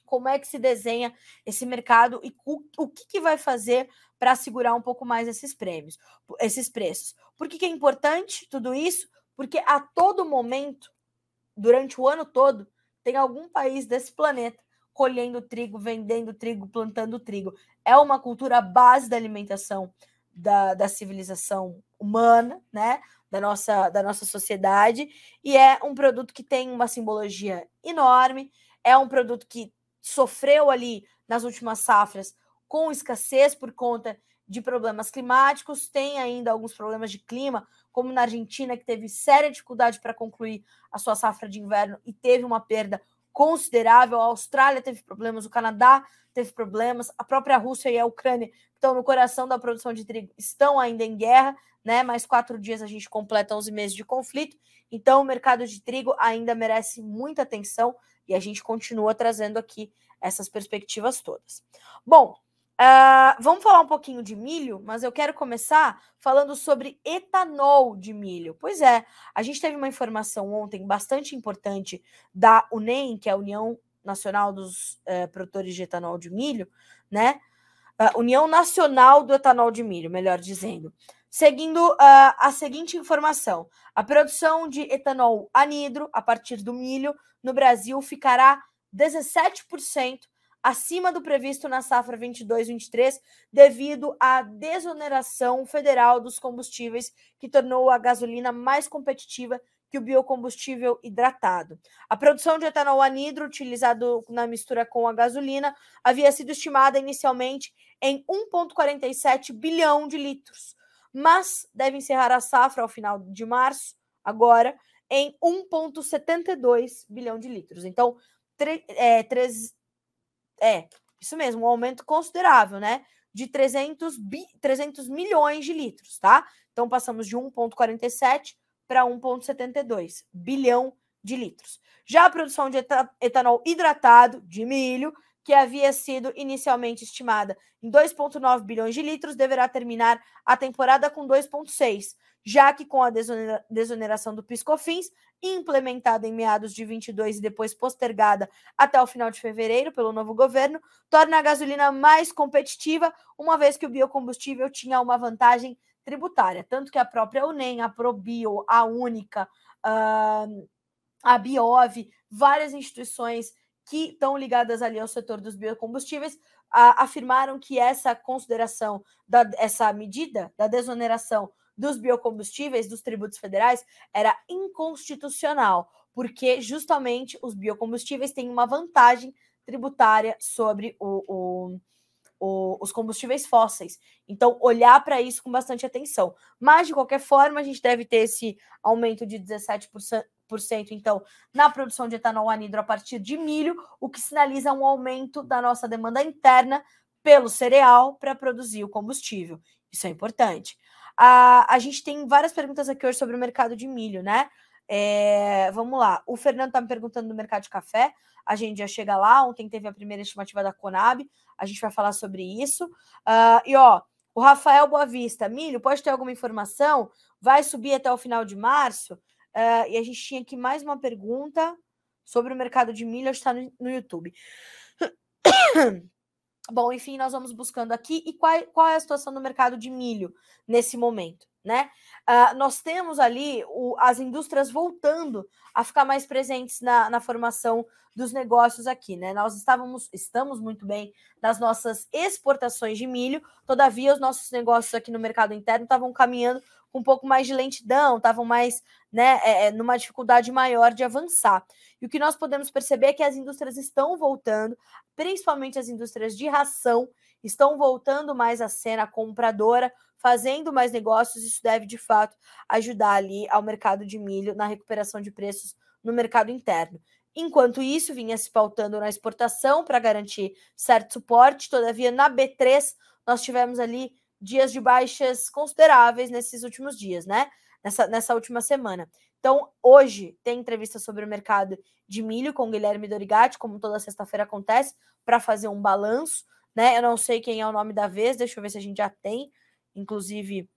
como é que se desenha esse mercado e o, o que, que vai fazer para segurar um pouco mais esses prêmios, esses preços. Por que, que é importante tudo isso? Porque a todo momento, durante o ano todo, tem algum país desse planeta colhendo trigo, vendendo trigo, plantando trigo. É uma cultura base da alimentação da, da civilização humana, né? da nossa, da nossa sociedade e é um produto que tem uma simbologia enorme, é um produto que sofreu ali nas últimas safras com escassez por conta de problemas climáticos, tem ainda alguns problemas de clima, como na Argentina, que teve séria dificuldade para concluir a sua safra de inverno e teve uma perda considerável. A Austrália teve problemas, o Canadá teve problemas, a própria Rússia e a Ucrânia, estão no coração da produção de trigo, estão ainda em guerra, né? Mais quatro dias a gente completa 11 meses de conflito, então o mercado de trigo ainda merece muita atenção e a gente continua trazendo aqui essas perspectivas todas. Bom, Uh, vamos falar um pouquinho de milho, mas eu quero começar falando sobre etanol de milho. Pois é, a gente teve uma informação ontem bastante importante da UNEM, que é a União Nacional dos uh, Produtores de Etanol de Milho, né? Uh, União Nacional do Etanol de Milho, melhor dizendo. Seguindo a seguinte informação: a produção de etanol anidro a partir do milho no Brasil ficará 17% acima do previsto na safra 22-23, devido à desoneração federal dos combustíveis, que tornou a gasolina mais competitiva que o biocombustível hidratado. A produção de etanol anidro, utilizado na mistura com a gasolina, havia sido estimada inicialmente em 1,47 bilhão de litros, mas deve encerrar a safra ao final de março, agora, em 1,72 bilhão de litros. Então, é, 3, é, isso mesmo, um aumento considerável, né? De 300, bi, 300 milhões de litros, tá? Então passamos de 1,47 para 1,72 bilhão de litros. Já a produção de etanol hidratado de milho, que havia sido inicialmente estimada em 2,9 bilhões de litros, deverá terminar a temporada com 2,6, já que com a desoneração do PiscoFins, implementada em meados de 22 e depois postergada até o final de fevereiro pelo novo governo, torna a gasolina mais competitiva, uma vez que o biocombustível tinha uma vantagem tributária, tanto que a própria UNEM, a Probio, a Única, a Biov, várias instituições que estão ligadas ali ao setor dos biocombustíveis afirmaram que essa consideração, da, essa medida da desoneração dos biocombustíveis, dos tributos federais, era inconstitucional, porque justamente os biocombustíveis têm uma vantagem tributária sobre o, o, o, os combustíveis fósseis. Então, olhar para isso com bastante atenção. Mas, de qualquer forma, a gente deve ter esse aumento de 17%. Então, na produção de etanol anidro a partir de milho, o que sinaliza um aumento da nossa demanda interna pelo cereal para produzir o combustível. Isso é importante. A, a gente tem várias perguntas aqui hoje sobre o mercado de milho, né? É, vamos lá. O Fernando está me perguntando do mercado de café. A gente já chega lá. Ontem teve a primeira estimativa da Conab. A gente vai falar sobre isso. Uh, e ó, o Rafael Boavista, milho, pode ter alguma informação? Vai subir até o final de março? Uh, e a gente tinha aqui mais uma pergunta sobre o mercado de milho, está no, no YouTube. Bom, enfim, nós vamos buscando aqui. E qual, qual é a situação do mercado de milho nesse momento? Né? Uh, nós temos ali o, as indústrias voltando a ficar mais presentes na, na formação dos negócios aqui, né? Nós estávamos, estamos muito bem nas nossas exportações de milho, todavia os nossos negócios aqui no mercado interno estavam caminhando com um pouco mais de lentidão, estavam mais, né, é, é, numa dificuldade maior de avançar. E o que nós podemos perceber é que as indústrias estão voltando, principalmente as indústrias de ração, estão voltando mais à cena compradora, fazendo mais negócios. Isso deve, de fato, ajudar ali ao mercado de milho na recuperação de preços no mercado interno. Enquanto isso, vinha se pautando na exportação para garantir certo suporte. Todavia, na B3, nós tivemos ali dias de baixas consideráveis nesses últimos dias, né? Nessa, nessa última semana. Então, hoje tem entrevista sobre o mercado de milho com Guilherme Dorigatti, como toda sexta-feira acontece, para fazer um balanço, né? Eu não sei quem é o nome da vez, deixa eu ver se a gente já tem, inclusive,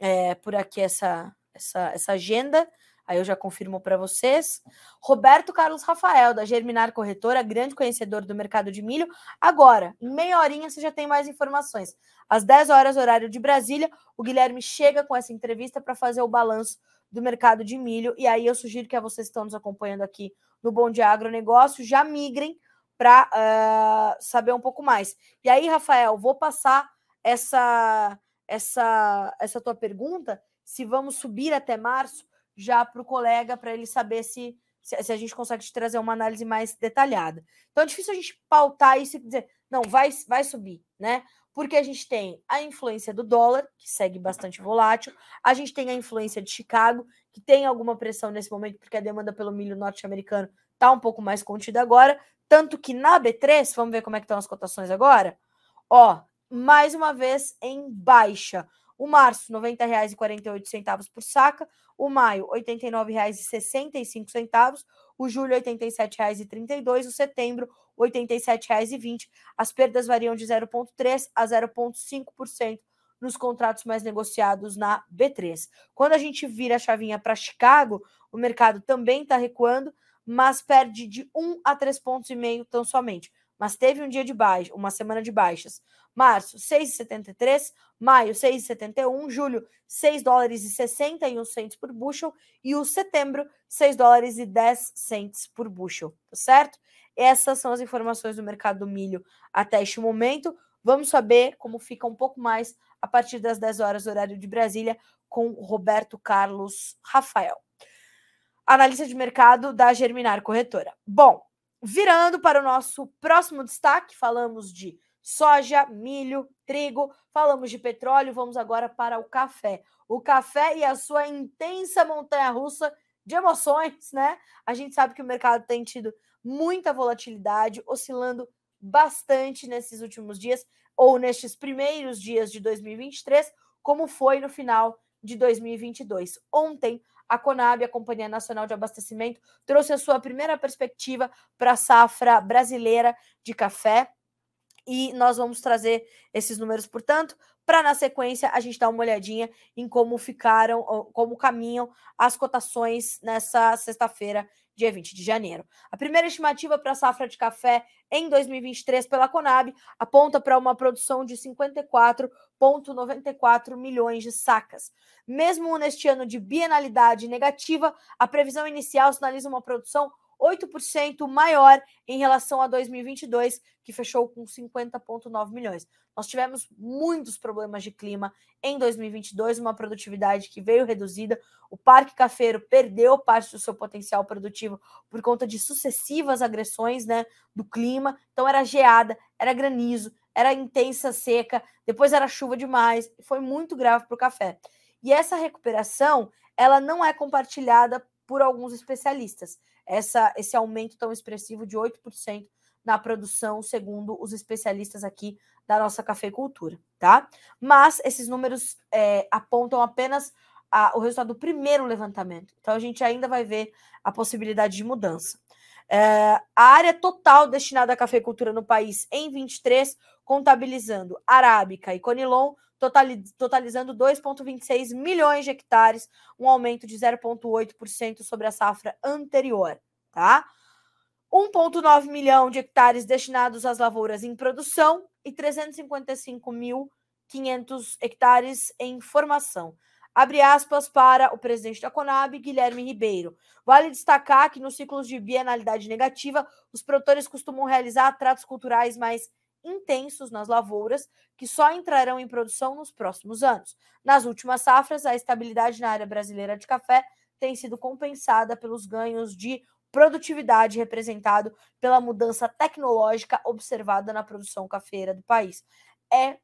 é, por aqui essa, essa, essa agenda. Aí eu já confirmo para vocês. Roberto Carlos Rafael, da Germinar Corretora, grande conhecedor do mercado de milho. Agora, em meia horinha, você já tem mais informações. Às 10 horas, horário de Brasília, o Guilherme chega com essa entrevista para fazer o balanço do mercado de milho. E aí eu sugiro que vocês estão nos acompanhando aqui no Bom Dia Agronegócio já migrem para uh, saber um pouco mais. E aí, Rafael, vou passar essa, essa, essa tua pergunta se vamos subir até março, já para o colega, para ele saber se, se, se, a gente consegue te trazer uma análise mais detalhada. Então é difícil a gente pautar isso e dizer, não, vai, vai subir, né? Porque a gente tem a influência do dólar, que segue bastante volátil, a gente tem a influência de Chicago, que tem alguma pressão nesse momento, porque a demanda pelo milho norte-americano está um pouco mais contida agora. Tanto que na B3, vamos ver como é que estão as cotações agora. Ó, mais uma vez em baixa. O março, R$ 90,48 por saca. O maio, R$ 89,65. O julho, R$ 87,32. O setembro, R$ 87,20. As perdas variam de 0,3% a 0,5% nos contratos mais negociados na B3. Quando a gente vira a chavinha para Chicago, o mercado também está recuando, mas perde de 1 a 3 pontos e tão somente. Mas teve um dia de baixa, uma semana de baixas. Março, 6,73, maio, 6,71, julho, 6 dólares e 61 centos por bushel e o setembro, 6 dólares e 10 centos por bushel, tá certo? Essas são as informações do mercado do milho até este momento. Vamos saber como fica um pouco mais a partir das 10 horas, horário de Brasília, com Roberto Carlos Rafael analista de mercado da Germinar Corretora. Bom, virando para o nosso próximo destaque, falamos de soja, milho, trigo, falamos de petróleo, vamos agora para o café. O café e a sua intensa montanha-russa de emoções, né? A gente sabe que o mercado tem tido muita volatilidade, oscilando bastante nesses últimos dias ou nestes primeiros dias de 2023, como foi no final de 2022. Ontem, a Conab, a Companhia Nacional de Abastecimento, trouxe a sua primeira perspectiva para a safra brasileira de café. E nós vamos trazer esses números, portanto, para na sequência a gente dar uma olhadinha em como ficaram, como caminham as cotações nessa sexta-feira dia 20 de janeiro. A primeira estimativa para a safra de café em 2023 pela Conab aponta para uma produção de 54,94 milhões de sacas. Mesmo neste ano de bienalidade negativa, a previsão inicial sinaliza uma produção 8% maior em relação a 2022, que fechou com 50,9 milhões. Nós tivemos muitos problemas de clima em 2022, uma produtividade que veio reduzida. O Parque Cafeiro perdeu parte do seu potencial produtivo por conta de sucessivas agressões né, do clima. Então, era geada, era granizo, era intensa seca, depois era chuva demais. Foi muito grave para o café. E essa recuperação, ela não é compartilhada por alguns especialistas. Essa, esse aumento tão expressivo de 8% na produção, segundo os especialistas aqui da nossa cafeicultura, tá? Mas esses números é, apontam apenas a, o resultado do primeiro levantamento. Então a gente ainda vai ver a possibilidade de mudança. É, a área total destinada à cafeicultura no país em 23, contabilizando arábica e conilon, totalizando 2,26 milhões de hectares, um aumento de 0,8% sobre a safra anterior, tá? 1,9 milhão de hectares destinados às lavouras em produção e 355.500 hectares em formação. Abre aspas para o presidente da Conab, Guilherme Ribeiro. Vale destacar que nos ciclos de bienalidade negativa, os produtores costumam realizar tratos culturais mais intensos nas lavouras, que só entrarão em produção nos próximos anos. Nas últimas safras, a estabilidade na área brasileira de café tem sido compensada pelos ganhos de produtividade representado pela mudança tecnológica observada na produção cafeira do país. É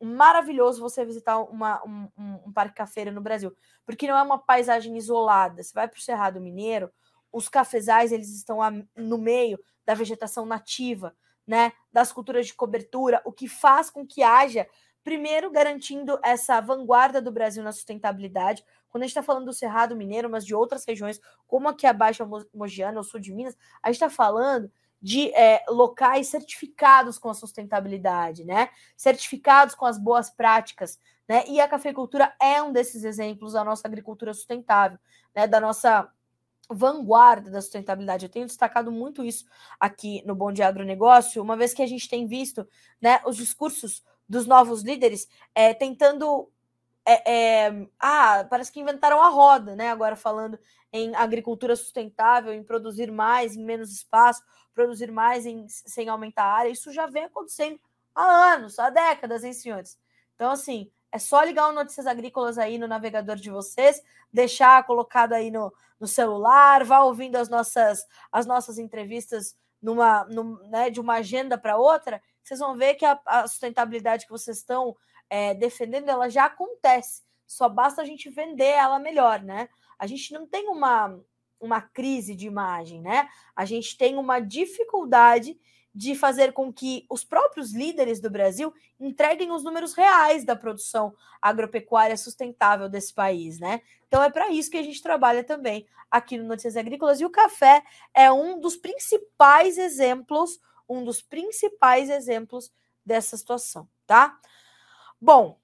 maravilhoso você visitar uma, um, um, parque cafeiro no Brasil, porque não é uma paisagem isolada. Você vai para o Cerrado Mineiro, os cafezais eles estão no meio da vegetação nativa né, das culturas de cobertura, o que faz com que haja, primeiro, garantindo essa vanguarda do Brasil na sustentabilidade. Quando a gente está falando do Cerrado Mineiro, mas de outras regiões, como aqui a Baixa Mogiana, o sul de Minas, a gente está falando de é, locais certificados com a sustentabilidade, né? Certificados com as boas práticas, né? E a cafeicultura é um desses exemplos da nossa agricultura sustentável, né? Da nossa vanguarda da sustentabilidade. Eu tenho destacado muito isso aqui no Bom Dia Agronegócio, uma vez que a gente tem visto né, os discursos dos novos líderes é, tentando. É, é, ah, parece que inventaram a roda, né? Agora falando em agricultura sustentável, em produzir mais em menos espaço, produzir mais em, sem aumentar a área. Isso já vem acontecendo há anos, há décadas, hein, senhores? Então, assim, É só ligar o Notícias Agrícolas aí no navegador de vocês, deixar colocado aí no, no celular, vá ouvindo as nossas, as nossas entrevistas numa, num, né, de uma agenda para outra, vocês vão ver que a, a sustentabilidade que vocês estão é, defendendo, ela já acontece. Só basta a gente vender ela melhor, né? A gente não tem uma, uma crise de imagem, né? A gente tem uma dificuldade de fazer com que os próprios líderes do Brasil entreguem os números reais da produção agropecuária sustentável desse país, né? Então é para isso que a gente trabalha também aqui no Notícias Agrícolas e o café é um dos principais exemplos, um dos principais exemplos dessa situação, tá? Bom,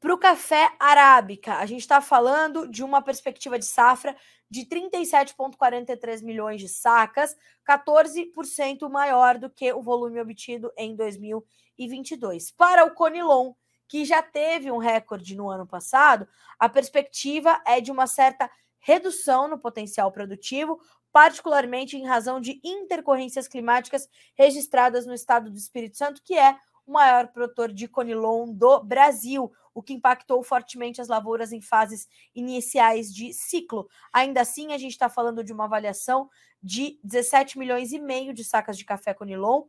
para o café arábica, a gente está falando de uma perspectiva de safra de 37,43 milhões de sacas, 14% maior do que o volume obtido em 2022. Para o Conilon, que já teve um recorde no ano passado, a perspectiva é de uma certa redução no potencial produtivo, particularmente em razão de intercorrências climáticas registradas no estado do Espírito Santo, que é o maior produtor de conilon do Brasil, o que impactou fortemente as lavouras em fases iniciais de ciclo. Ainda assim, a gente está falando de uma avaliação de 17 milhões e meio de sacas de café conilon,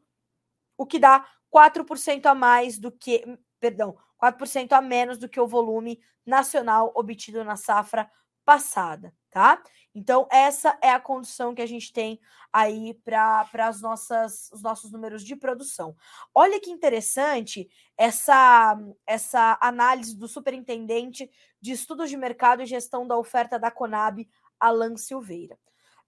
o que dá 4% a mais do que, perdão, 4% a menos do que o volume nacional obtido na safra passada, tá? Então, essa é a condição que a gente tem aí para os nossos números de produção. Olha que interessante essa, essa análise do superintendente de estudos de mercado e gestão da oferta da Conab, Alan Silveira.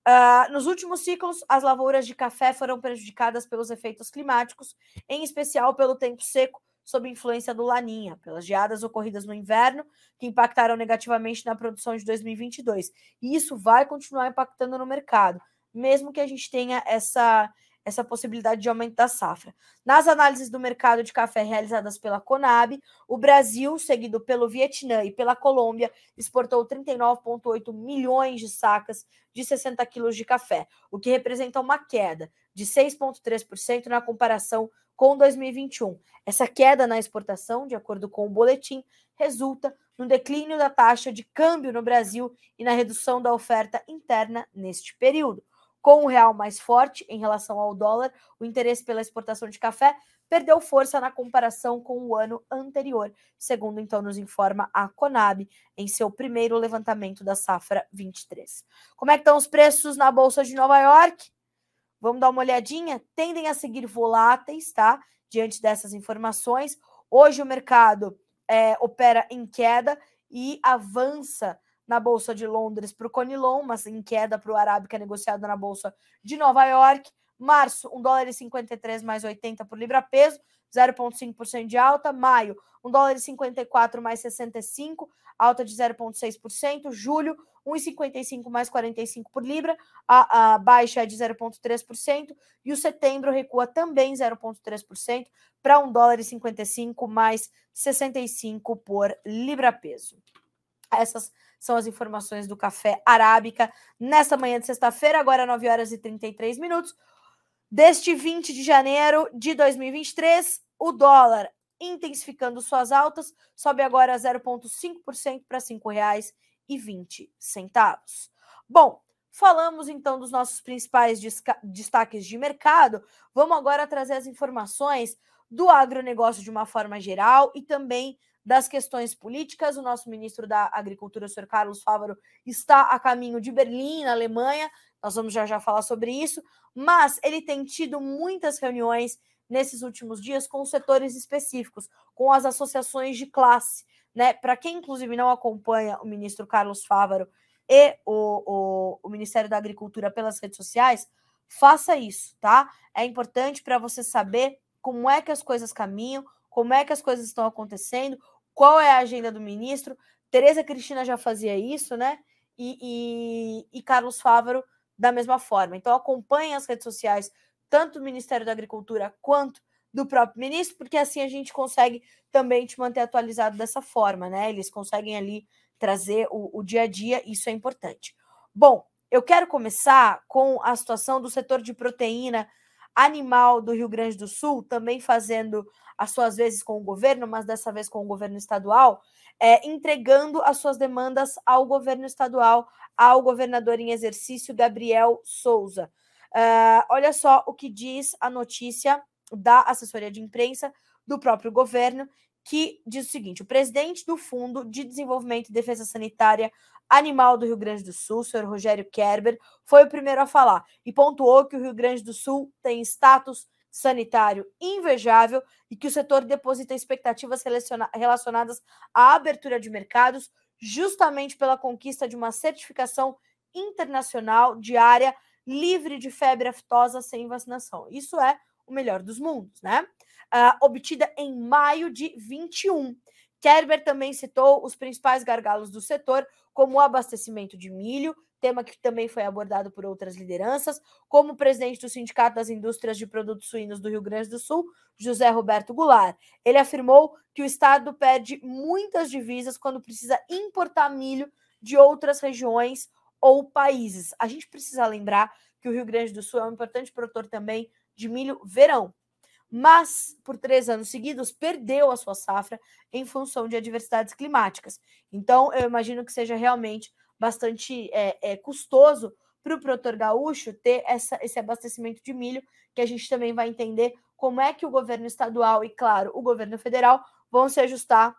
Uh, nos últimos ciclos, as lavouras de café foram prejudicadas pelos efeitos climáticos, em especial pelo tempo seco sob influência do Laninha, pelas geadas ocorridas no inverno, que impactaram negativamente na produção de 2022. E isso vai continuar impactando no mercado, mesmo que a gente tenha essa, essa possibilidade de aumento da safra. Nas análises do mercado de café realizadas pela Conab, o Brasil, seguido pelo Vietnã e pela Colômbia, exportou 39,8 milhões de sacas de 60 quilos de café, o que representa uma queda de 6,3% na comparação com 2021. Essa queda na exportação, de acordo com o boletim, resulta no declínio da taxa de câmbio no Brasil e na redução da oferta interna neste período. Com o real mais forte em relação ao dólar, o interesse pela exportação de café perdeu força na comparação com o ano anterior, segundo então nos informa a Conab em seu primeiro levantamento da safra 23. Como é que estão os preços na bolsa de Nova York? Vamos dar uma olhadinha? Tendem a seguir voláteis, tá? Diante dessas informações. Hoje o mercado é, opera em queda e avança na Bolsa de Londres para o Conilon, mas em queda para o Arábica negociado na Bolsa de Nova York. Março, 1 dólar e 53 mais 80 por libra peso, 0,5% de alta. Maio, 1 dólar e 54 mais 65, alta de 0,6%. Julho, 1,55 mais 45 por libra, a, a baixa é de 0,3%, e o setembro recua também 0,3% para 1 dólar e 55 mais 65 por libra peso. Essas são as informações do café arábica nesta manhã de sexta-feira, agora 9 horas e 33 minutos. Deste 20 de janeiro de 2023, o dólar intensificando suas altas, sobe agora 0,5% para R$ 5,20. Bom, falamos então dos nossos principais destaques de mercado. Vamos agora trazer as informações do agronegócio de uma forma geral e também das questões políticas. O nosso ministro da Agricultura, o senhor Carlos Fávaro, está a caminho de Berlim, na Alemanha. Nós vamos já já falar sobre isso, mas ele tem tido muitas reuniões nesses últimos dias com setores específicos, com as associações de classe, né? Para quem, inclusive, não acompanha o ministro Carlos Fávaro e o, o, o Ministério da Agricultura pelas redes sociais, faça isso, tá? É importante para você saber como é que as coisas caminham, como é que as coisas estão acontecendo, qual é a agenda do ministro. Tereza Cristina já fazia isso, né? E, e, e Carlos Fávaro da mesma forma. Então acompanhe as redes sociais, tanto do Ministério da Agricultura quanto do próprio ministro, porque assim a gente consegue também te manter atualizado dessa forma, né? Eles conseguem ali trazer o, o dia a dia, isso é importante. Bom, eu quero começar com a situação do setor de proteína Animal do Rio Grande do Sul, também fazendo as suas vezes com o governo, mas dessa vez com o governo estadual, é, entregando as suas demandas ao governo estadual, ao governador em exercício, Gabriel Souza. Uh, olha só o que diz a notícia da assessoria de imprensa do próprio governo, que diz o seguinte: o presidente do Fundo de Desenvolvimento e Defesa Sanitária Animal do Rio Grande do Sul, senhor Rogério Kerber, foi o primeiro a falar e pontuou que o Rio Grande do Sul tem status sanitário invejável e que o setor deposita expectativas relacionadas à abertura de mercados, justamente pela conquista de uma certificação internacional de área livre de febre aftosa sem vacinação. Isso é o melhor dos mundos, né? Uh, obtida em maio de 21. Kerber também citou os principais gargalos do setor, como o abastecimento de milho, tema que também foi abordado por outras lideranças, como o presidente do Sindicato das Indústrias de Produtos Suínos do Rio Grande do Sul, José Roberto Goulart. Ele afirmou que o Estado perde muitas divisas quando precisa importar milho de outras regiões ou países. A gente precisa lembrar que o Rio Grande do Sul é um importante produtor também de milho verão, mas por três anos seguidos perdeu a sua safra em função de adversidades climáticas. Então, eu imagino que seja realmente bastante é, é custoso para o produtor gaúcho ter essa, esse abastecimento de milho, que a gente também vai entender como é que o governo estadual e, claro, o governo federal vão se ajustar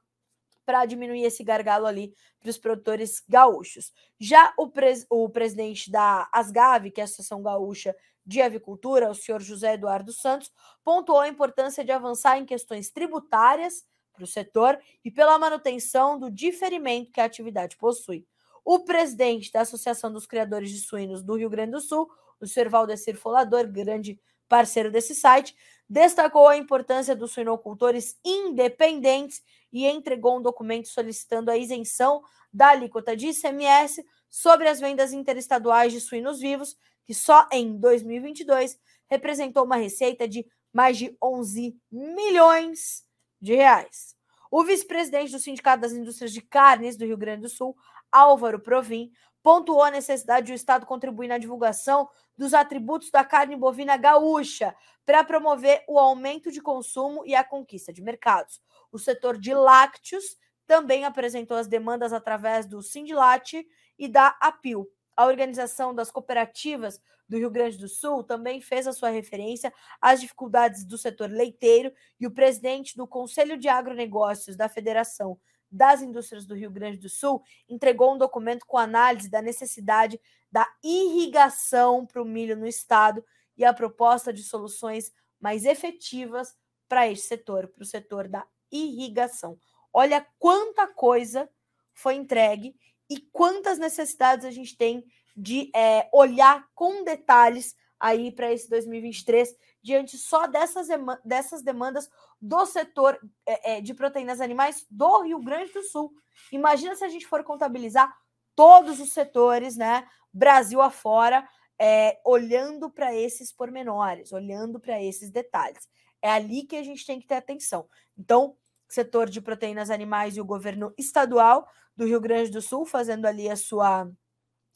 para diminuir esse gargalo ali para os produtores gaúchos. Já o, pres o presidente da Asgave, que é a Associação Gaúcha de Avicultura, o senhor José Eduardo Santos, pontuou a importância de avançar em questões tributárias para o setor e pela manutenção do diferimento que a atividade possui. O presidente da Associação dos Criadores de Suínos do Rio Grande do Sul, o senhor Valdecir Folador, grande parceiro desse site, destacou a importância dos suinocultores independentes e entregou um documento solicitando a isenção da alíquota de ICMS sobre as vendas interestaduais de suínos vivos, que só em 2022 representou uma receita de mais de 11 milhões de reais. O vice-presidente do Sindicato das Indústrias de Carnes do Rio Grande do Sul, Álvaro Provim, pontuou a necessidade de o Estado contribuir na divulgação dos atributos da carne bovina gaúcha para promover o aumento de consumo e a conquista de mercados. O setor de lácteos também apresentou as demandas através do Sindilate e da APIL. A Organização das Cooperativas do Rio Grande do Sul também fez a sua referência às dificuldades do setor leiteiro e o presidente do Conselho de Agronegócios da Federação das Indústrias do Rio Grande do Sul entregou um documento com análise da necessidade da irrigação para o milho no estado e a proposta de soluções mais efetivas para este setor, para o setor da irrigação. Olha quanta coisa foi entregue e quantas necessidades a gente tem de é, olhar com detalhes aí para esse 2023 diante só dessas, dessas demandas do setor é, é, de proteínas animais do Rio Grande do Sul. Imagina se a gente for contabilizar todos os setores, né, Brasil afora, é, olhando para esses pormenores, olhando para esses detalhes. É ali que a gente tem que ter atenção. Então, setor de proteínas animais e o governo estadual do Rio Grande do Sul fazendo ali a sua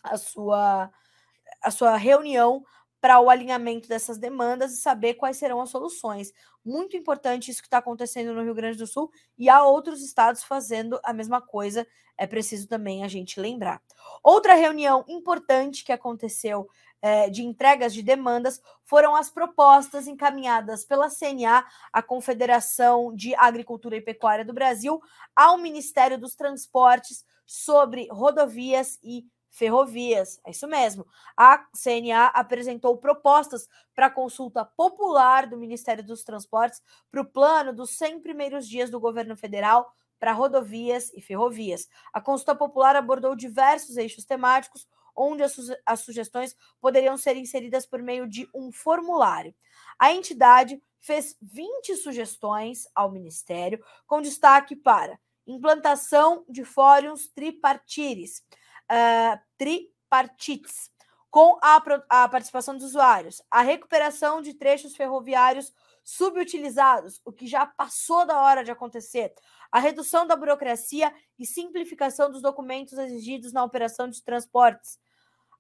a sua a sua reunião para o alinhamento dessas demandas e saber quais serão as soluções. Muito importante isso que está acontecendo no Rio Grande do Sul e há outros estados fazendo a mesma coisa, é preciso também a gente lembrar. Outra reunião importante que aconteceu é, de entregas de demandas foram as propostas encaminhadas pela CNA, a Confederação de Agricultura e Pecuária do Brasil, ao Ministério dos Transportes sobre rodovias e ferrovias. É isso mesmo. A CNA apresentou propostas para consulta popular do Ministério dos Transportes para o plano dos 100 primeiros dias do governo federal para rodovias e ferrovias. A consulta popular abordou diversos eixos temáticos, onde as, su as sugestões poderiam ser inseridas por meio de um formulário. A entidade fez 20 sugestões ao Ministério, com destaque para implantação de fóruns tripartires uh, tripartites, com a, a participação dos usuários, a recuperação de trechos ferroviários subutilizados, o que já passou da hora de acontecer, a redução da burocracia e simplificação dos documentos exigidos na operação de transportes,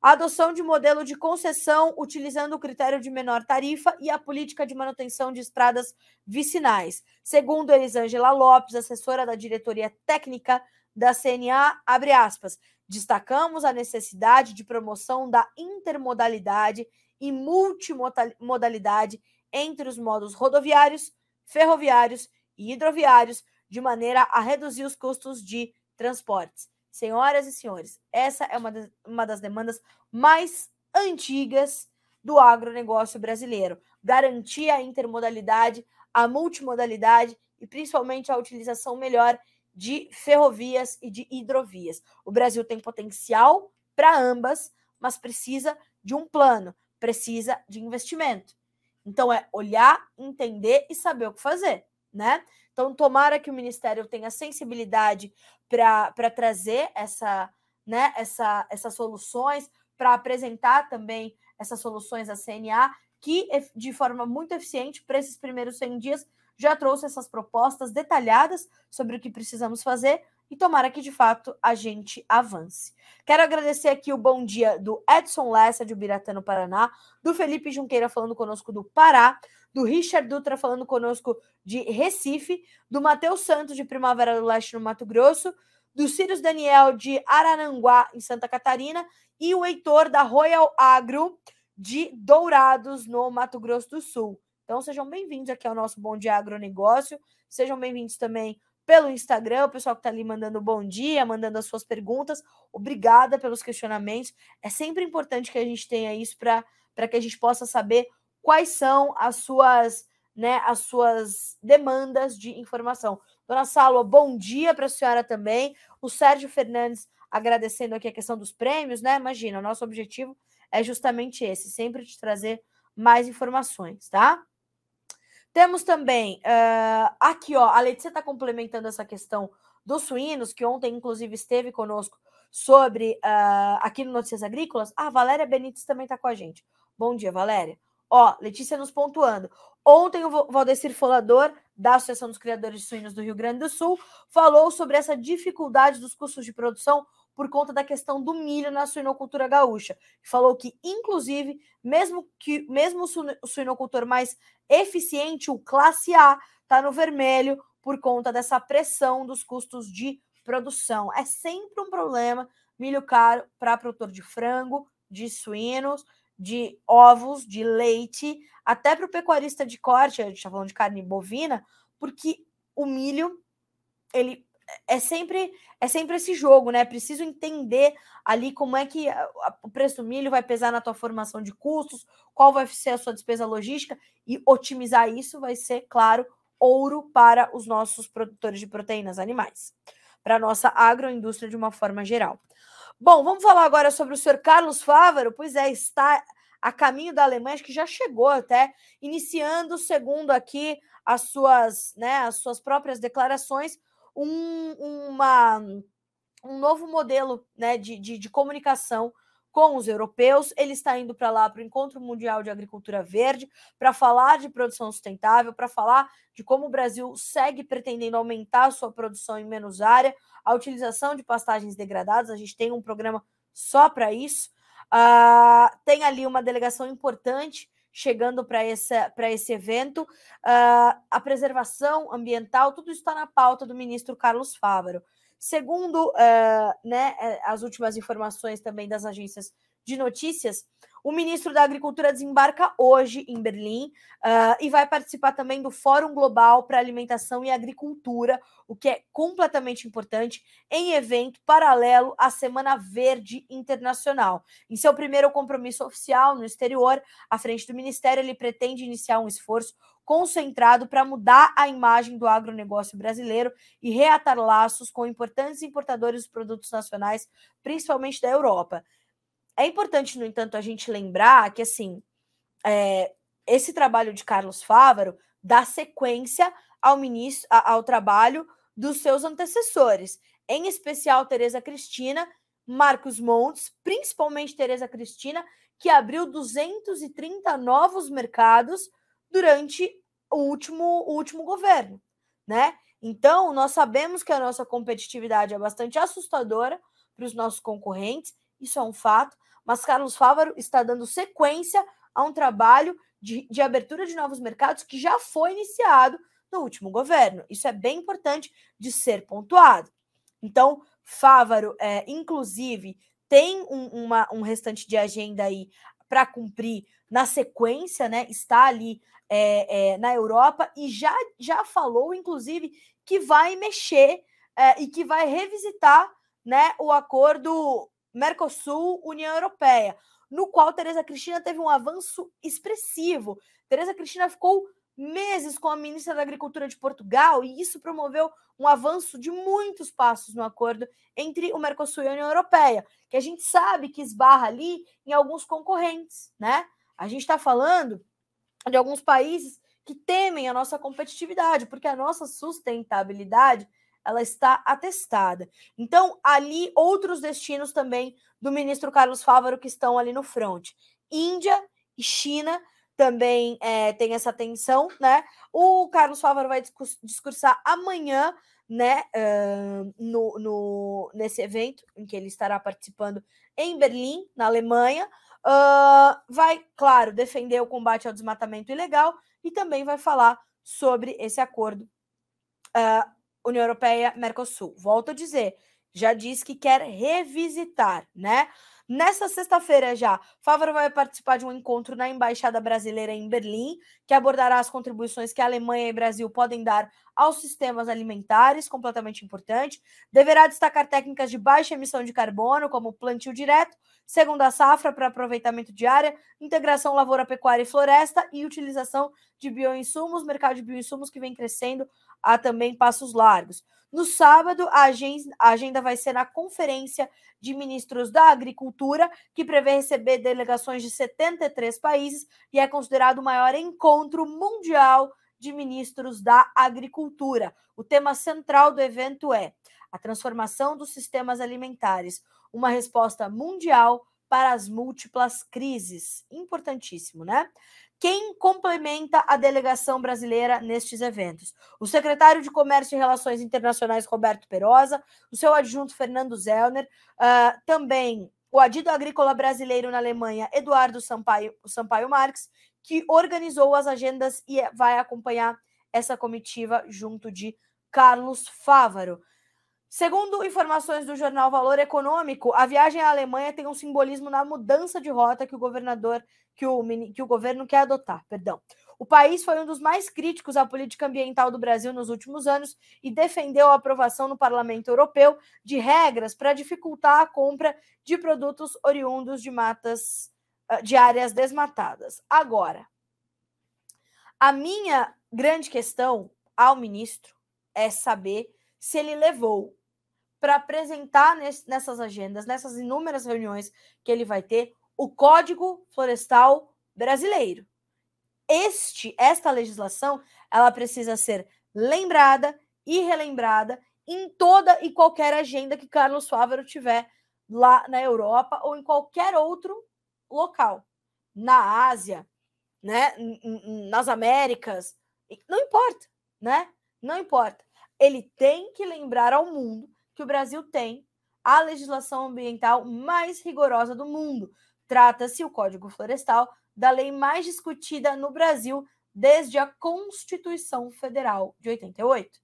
a adoção de modelo de concessão utilizando o critério de menor tarifa e a política de manutenção de estradas vicinais. Segundo Elisângela Lopes, assessora da diretoria técnica da CNA, abre aspas, destacamos a necessidade de promoção da intermodalidade e multimodalidade entre os modos rodoviários, ferroviários e hidroviários, de maneira a reduzir os custos de transportes. Senhoras e senhores, essa é uma, uma das demandas mais antigas do agronegócio brasileiro. Garantir a intermodalidade, a multimodalidade e principalmente a utilização melhor de ferrovias e de hidrovias. O Brasil tem potencial para ambas, mas precisa de um plano, precisa de investimento. Então é olhar, entender e saber o que fazer, né? Então, tomara que o Ministério tenha sensibilidade para trazer essa, né, essa, essas soluções, para apresentar também essas soluções à CNA, que de forma muito eficiente, para esses primeiros 100 dias, já trouxe essas propostas detalhadas sobre o que precisamos fazer e tomara que de fato a gente avance. Quero agradecer aqui o bom dia do Edson Lessa, de Ubiratã, no Paraná, do Felipe Junqueira falando conosco do Pará, do Richard Dutra falando conosco de Recife, do Matheus Santos de Primavera do Leste no Mato Grosso, do Círios Daniel de Arananguá em Santa Catarina e o Heitor da Royal Agro de Dourados no Mato Grosso do Sul. Então sejam bem-vindos aqui ao nosso Bom Dia Agronegócio. Sejam bem-vindos também pelo Instagram, o pessoal que está ali mandando bom dia, mandando as suas perguntas. Obrigada pelos questionamentos. É sempre importante que a gente tenha isso para que a gente possa saber quais são as suas, né, as suas demandas de informação. Dona Salva, bom dia para a senhora também. O Sérgio Fernandes agradecendo aqui a questão dos prêmios, né? Imagina, o nosso objetivo é justamente esse, sempre te trazer mais informações, tá? Temos também uh, aqui, ó, a Letícia está complementando essa questão dos suínos, que ontem, inclusive, esteve conosco sobre uh, aqui no Notícias Agrícolas. Ah, a Valéria Benites também está com a gente. Bom dia, Valéria. Ó, Letícia nos pontuando. Ontem o Valdecir Folador, da Associação dos Criadores de Suínos do Rio Grande do Sul, falou sobre essa dificuldade dos custos de produção por conta da questão do milho na suinocultura gaúcha. Falou que, inclusive, mesmo que mesmo o suinocultor mais eficiente, o classe A, está no vermelho por conta dessa pressão dos custos de produção. É sempre um problema milho caro para produtor de frango, de suínos de ovos, de leite, até para o pecuarista de corte, a gente está falando de carne bovina, porque o milho, ele é sempre é sempre esse jogo, né? Preciso entender ali como é que a, a, o preço do milho vai pesar na tua formação de custos, qual vai ser a sua despesa logística e otimizar isso vai ser, claro, ouro para os nossos produtores de proteínas animais, para a nossa agroindústria de uma forma geral. Bom, vamos falar agora sobre o senhor Carlos Fávaro. Pois é, está a caminho da Alemanha, acho que já chegou até, iniciando, segundo aqui as suas, né, as suas próprias declarações, um, uma, um novo modelo né, de, de, de comunicação com os europeus. Ele está indo para lá para o Encontro Mundial de Agricultura Verde para falar de produção sustentável, para falar de como o Brasil segue pretendendo aumentar sua produção em menos área, a utilização de pastagens degradadas. A gente tem um programa só para isso. Uh, tem ali uma delegação importante chegando para esse, evento. Uh, a preservação ambiental, tudo isso está na pauta do ministro Carlos Fávaro. Segundo uh, né, eh, as últimas informações também das agências de notícias, o ministro da Agricultura desembarca hoje em Berlim uh, e vai participar também do Fórum Global para Alimentação e Agricultura, o que é completamente importante, em evento paralelo à Semana Verde Internacional. Em seu primeiro compromisso oficial no exterior, à frente do Ministério, ele pretende iniciar um esforço concentrado para mudar a imagem do agronegócio brasileiro e reatar laços com importantes importadores de produtos nacionais, principalmente da Europa. É importante, no entanto, a gente lembrar que assim é, esse trabalho de Carlos Fávaro dá sequência ao ministro, ao trabalho dos seus antecessores, em especial Tereza Cristina, Marcos Montes, principalmente Tereza Cristina, que abriu 230 novos mercados durante o último, o último governo, né? Então, nós sabemos que a nossa competitividade é bastante assustadora para os nossos concorrentes, isso é um fato, mas Carlos Fávaro está dando sequência a um trabalho de, de abertura de novos mercados que já foi iniciado no último governo. Isso é bem importante de ser pontuado. Então, Fávaro, é, inclusive, tem um, uma, um restante de agenda aí para cumprir na sequência, né? Está ali é, é, na Europa e já, já falou, inclusive, que vai mexer é, e que vai revisitar né, o acordo Mercosul-União Europeia, no qual Tereza Cristina teve um avanço expressivo. Tereza Cristina ficou meses com a ministra da Agricultura de Portugal e isso promoveu um avanço de muitos passos no acordo entre o Mercosul e a União Europeia, que a gente sabe que esbarra ali em alguns concorrentes, né? A gente está falando de alguns países que temem a nossa competitividade, porque a nossa sustentabilidade ela está atestada. Então, ali outros destinos também do ministro Carlos Fávaro que estão ali no front. Índia e China também é, tem essa tensão, né? O Carlos Fávaro vai discursar amanhã, né, uh, no, no, nesse evento em que ele estará participando em Berlim, na Alemanha. Uh, vai, claro, defender o combate ao desmatamento ilegal e também vai falar sobre esse acordo uh, União Europeia-Mercosul. Volto a dizer, já diz que quer revisitar, né? Nessa sexta-feira já, Fávaro vai participar de um encontro na Embaixada Brasileira em Berlim, que abordará as contribuições que a Alemanha e Brasil podem dar aos sistemas alimentares, completamente importante. Deverá destacar técnicas de baixa emissão de carbono, como plantio direto, segunda safra para aproveitamento de área, integração lavoura, pecuária e floresta e utilização de bioinsumos, mercado de bioinsumos que vem crescendo a também passos largos. No sábado, a agenda vai ser na Conferência de Ministros da Agricultura, que prevê receber delegações de 73 países e é considerado o maior encontro mundial de ministros da agricultura. O tema central do evento é a transformação dos sistemas alimentares, uma resposta mundial para as múltiplas crises. Importantíssimo, né? Quem complementa a delegação brasileira nestes eventos? O secretário de Comércio e Relações Internacionais, Roberto Perosa, o seu adjunto, Fernando Zellner, uh, também o adido agrícola brasileiro na Alemanha, Eduardo Sampaio, Sampaio Marques, que organizou as agendas e vai acompanhar essa comitiva junto de Carlos Fávaro. Segundo informações do jornal Valor Econômico, a viagem à Alemanha tem um simbolismo na mudança de rota que o governador, que o, que o governo quer adotar. Perdão. O país foi um dos mais críticos à política ambiental do Brasil nos últimos anos e defendeu a aprovação no Parlamento Europeu de regras para dificultar a compra de produtos oriundos de matas ah, de áreas desmatadas. Agora, a minha grande questão ao ministro é saber se ele levou para apresentar nessas agendas, nessas inúmeras reuniões que ele vai ter, o Código Florestal Brasileiro. Este, esta legislação, ela precisa ser lembrada e relembrada em toda e qualquer agenda que Carlos Fávaro tiver lá na Europa ou em qualquer outro local, na Ásia, né, nas Américas, não importa, né? Não importa. Ele tem que lembrar ao mundo que o Brasil tem a legislação ambiental mais rigorosa do mundo. Trata-se o Código Florestal da lei mais discutida no Brasil desde a Constituição Federal de 88,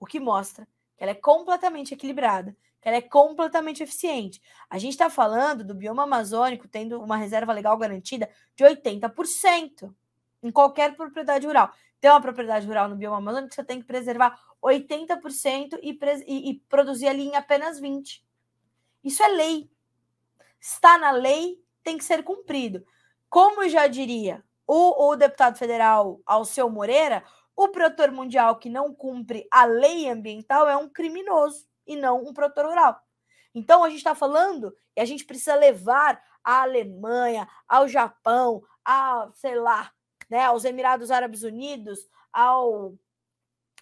o que mostra que ela é completamente equilibrada, que ela é completamente eficiente. A gente está falando do bioma amazônico tendo uma reserva legal garantida de 80% em qualquer propriedade rural. Tem uma propriedade rural no bioma amazônico, você tem que preservar 80% e, e, e produzir ali em apenas 20%. Isso é lei. Está na lei, tem que ser cumprido. Como já diria o, o deputado federal Alceu Moreira, o produtor mundial que não cumpre a lei ambiental é um criminoso e não um produtor rural. Então a gente está falando e a gente precisa levar a Alemanha, ao Japão, a, sei lá, né, aos Emirados Árabes Unidos, ao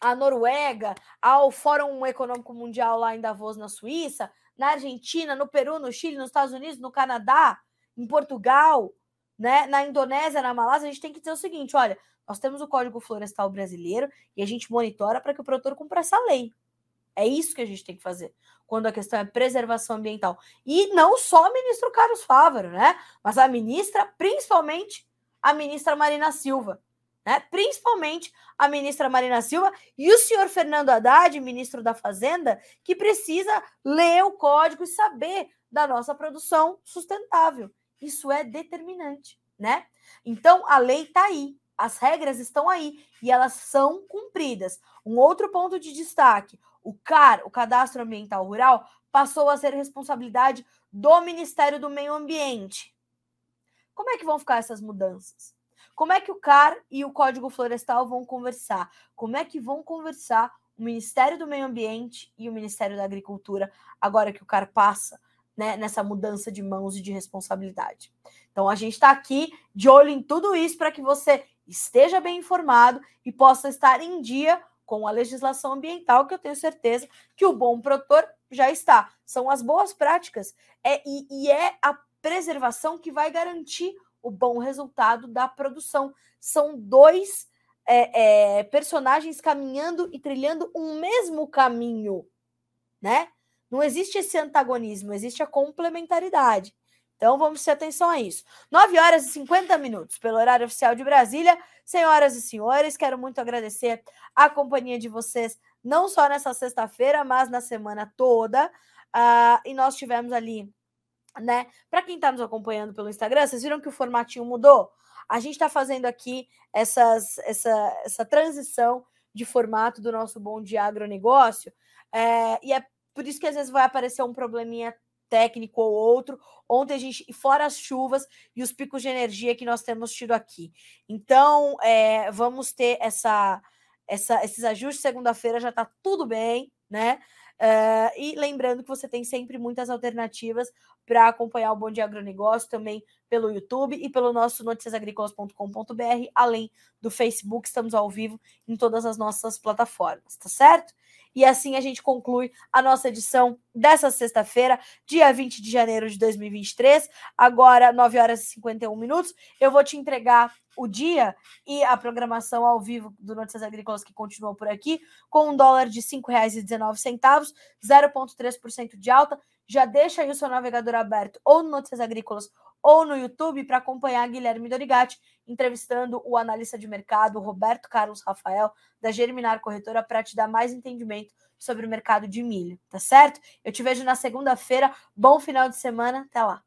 à Noruega, ao Fórum Econômico Mundial lá em Davos, na Suíça, na Argentina, no Peru, no Chile, nos Estados Unidos, no Canadá, em Portugal, né, na Indonésia, na Malásia, a gente tem que dizer o seguinte: olha, nós temos o Código Florestal Brasileiro e a gente monitora para que o produtor cumpra essa lei. É isso que a gente tem que fazer quando a questão é preservação ambiental. E não só o ministro Carlos Fávaro, né? Mas a ministra, principalmente a ministra Marina Silva, né? Principalmente a ministra Marina Silva e o senhor Fernando Haddad, ministro da Fazenda, que precisa ler o código e saber da nossa produção sustentável. Isso é determinante, né? Então a lei está aí, as regras estão aí e elas são cumpridas. Um outro ponto de destaque: o CAR, o Cadastro Ambiental Rural, passou a ser responsabilidade do Ministério do Meio Ambiente. Como é que vão ficar essas mudanças? Como é que o CAR e o Código Florestal vão conversar? Como é que vão conversar o Ministério do Meio Ambiente e o Ministério da Agricultura agora que o CAR passa né, nessa mudança de mãos e de responsabilidade? Então a gente está aqui de olho em tudo isso para que você esteja bem informado e possa estar em dia com a legislação ambiental, que eu tenho certeza que o bom produtor já está. São as boas práticas é, e, e é a preservação que vai garantir o bom resultado da produção. São dois é, é, personagens caminhando e trilhando um mesmo caminho, né? Não existe esse antagonismo, existe a complementaridade. Então vamos ter atenção a isso. 9 horas e 50 minutos pelo horário oficial de Brasília. Senhoras e senhores, quero muito agradecer a companhia de vocês, não só nessa sexta-feira, mas na semana toda. Uh, e nós tivemos ali, né? Para quem está nos acompanhando pelo Instagram, vocês viram que o formatinho mudou? A gente está fazendo aqui essas, essa, essa transição de formato do nosso Bom Dia Agronegócio. É, e é por isso que às vezes vai aparecer um probleminha técnico ou outro. Ontem a gente, fora as chuvas e os picos de energia que nós temos tido aqui. Então, é, vamos ter essa, essa, esses ajustes. Segunda-feira já está tudo bem, né? Uh, e lembrando que você tem sempre muitas alternativas para acompanhar o Bom Dia Agronegócio também pelo YouTube e pelo nosso noticiasagricolas.com.br, além do Facebook, estamos ao vivo em todas as nossas plataformas, tá certo? E assim a gente conclui a nossa edição dessa sexta-feira, dia 20 de janeiro de 2023, agora 9 horas e 51 minutos. Eu vou te entregar o dia e a programação ao vivo do Notícias Agrícolas que continua por aqui, com um dólar de R$ 5,19, 0,3% de alta. Já deixa aí o seu navegador aberto ou no Notícias Agrícolas ou no YouTube para acompanhar Guilherme Dorigatti entrevistando o analista de mercado Roberto Carlos Rafael da Germinar Corretora para te dar mais entendimento sobre o mercado de milho, tá certo? Eu te vejo na segunda-feira. Bom final de semana, até lá.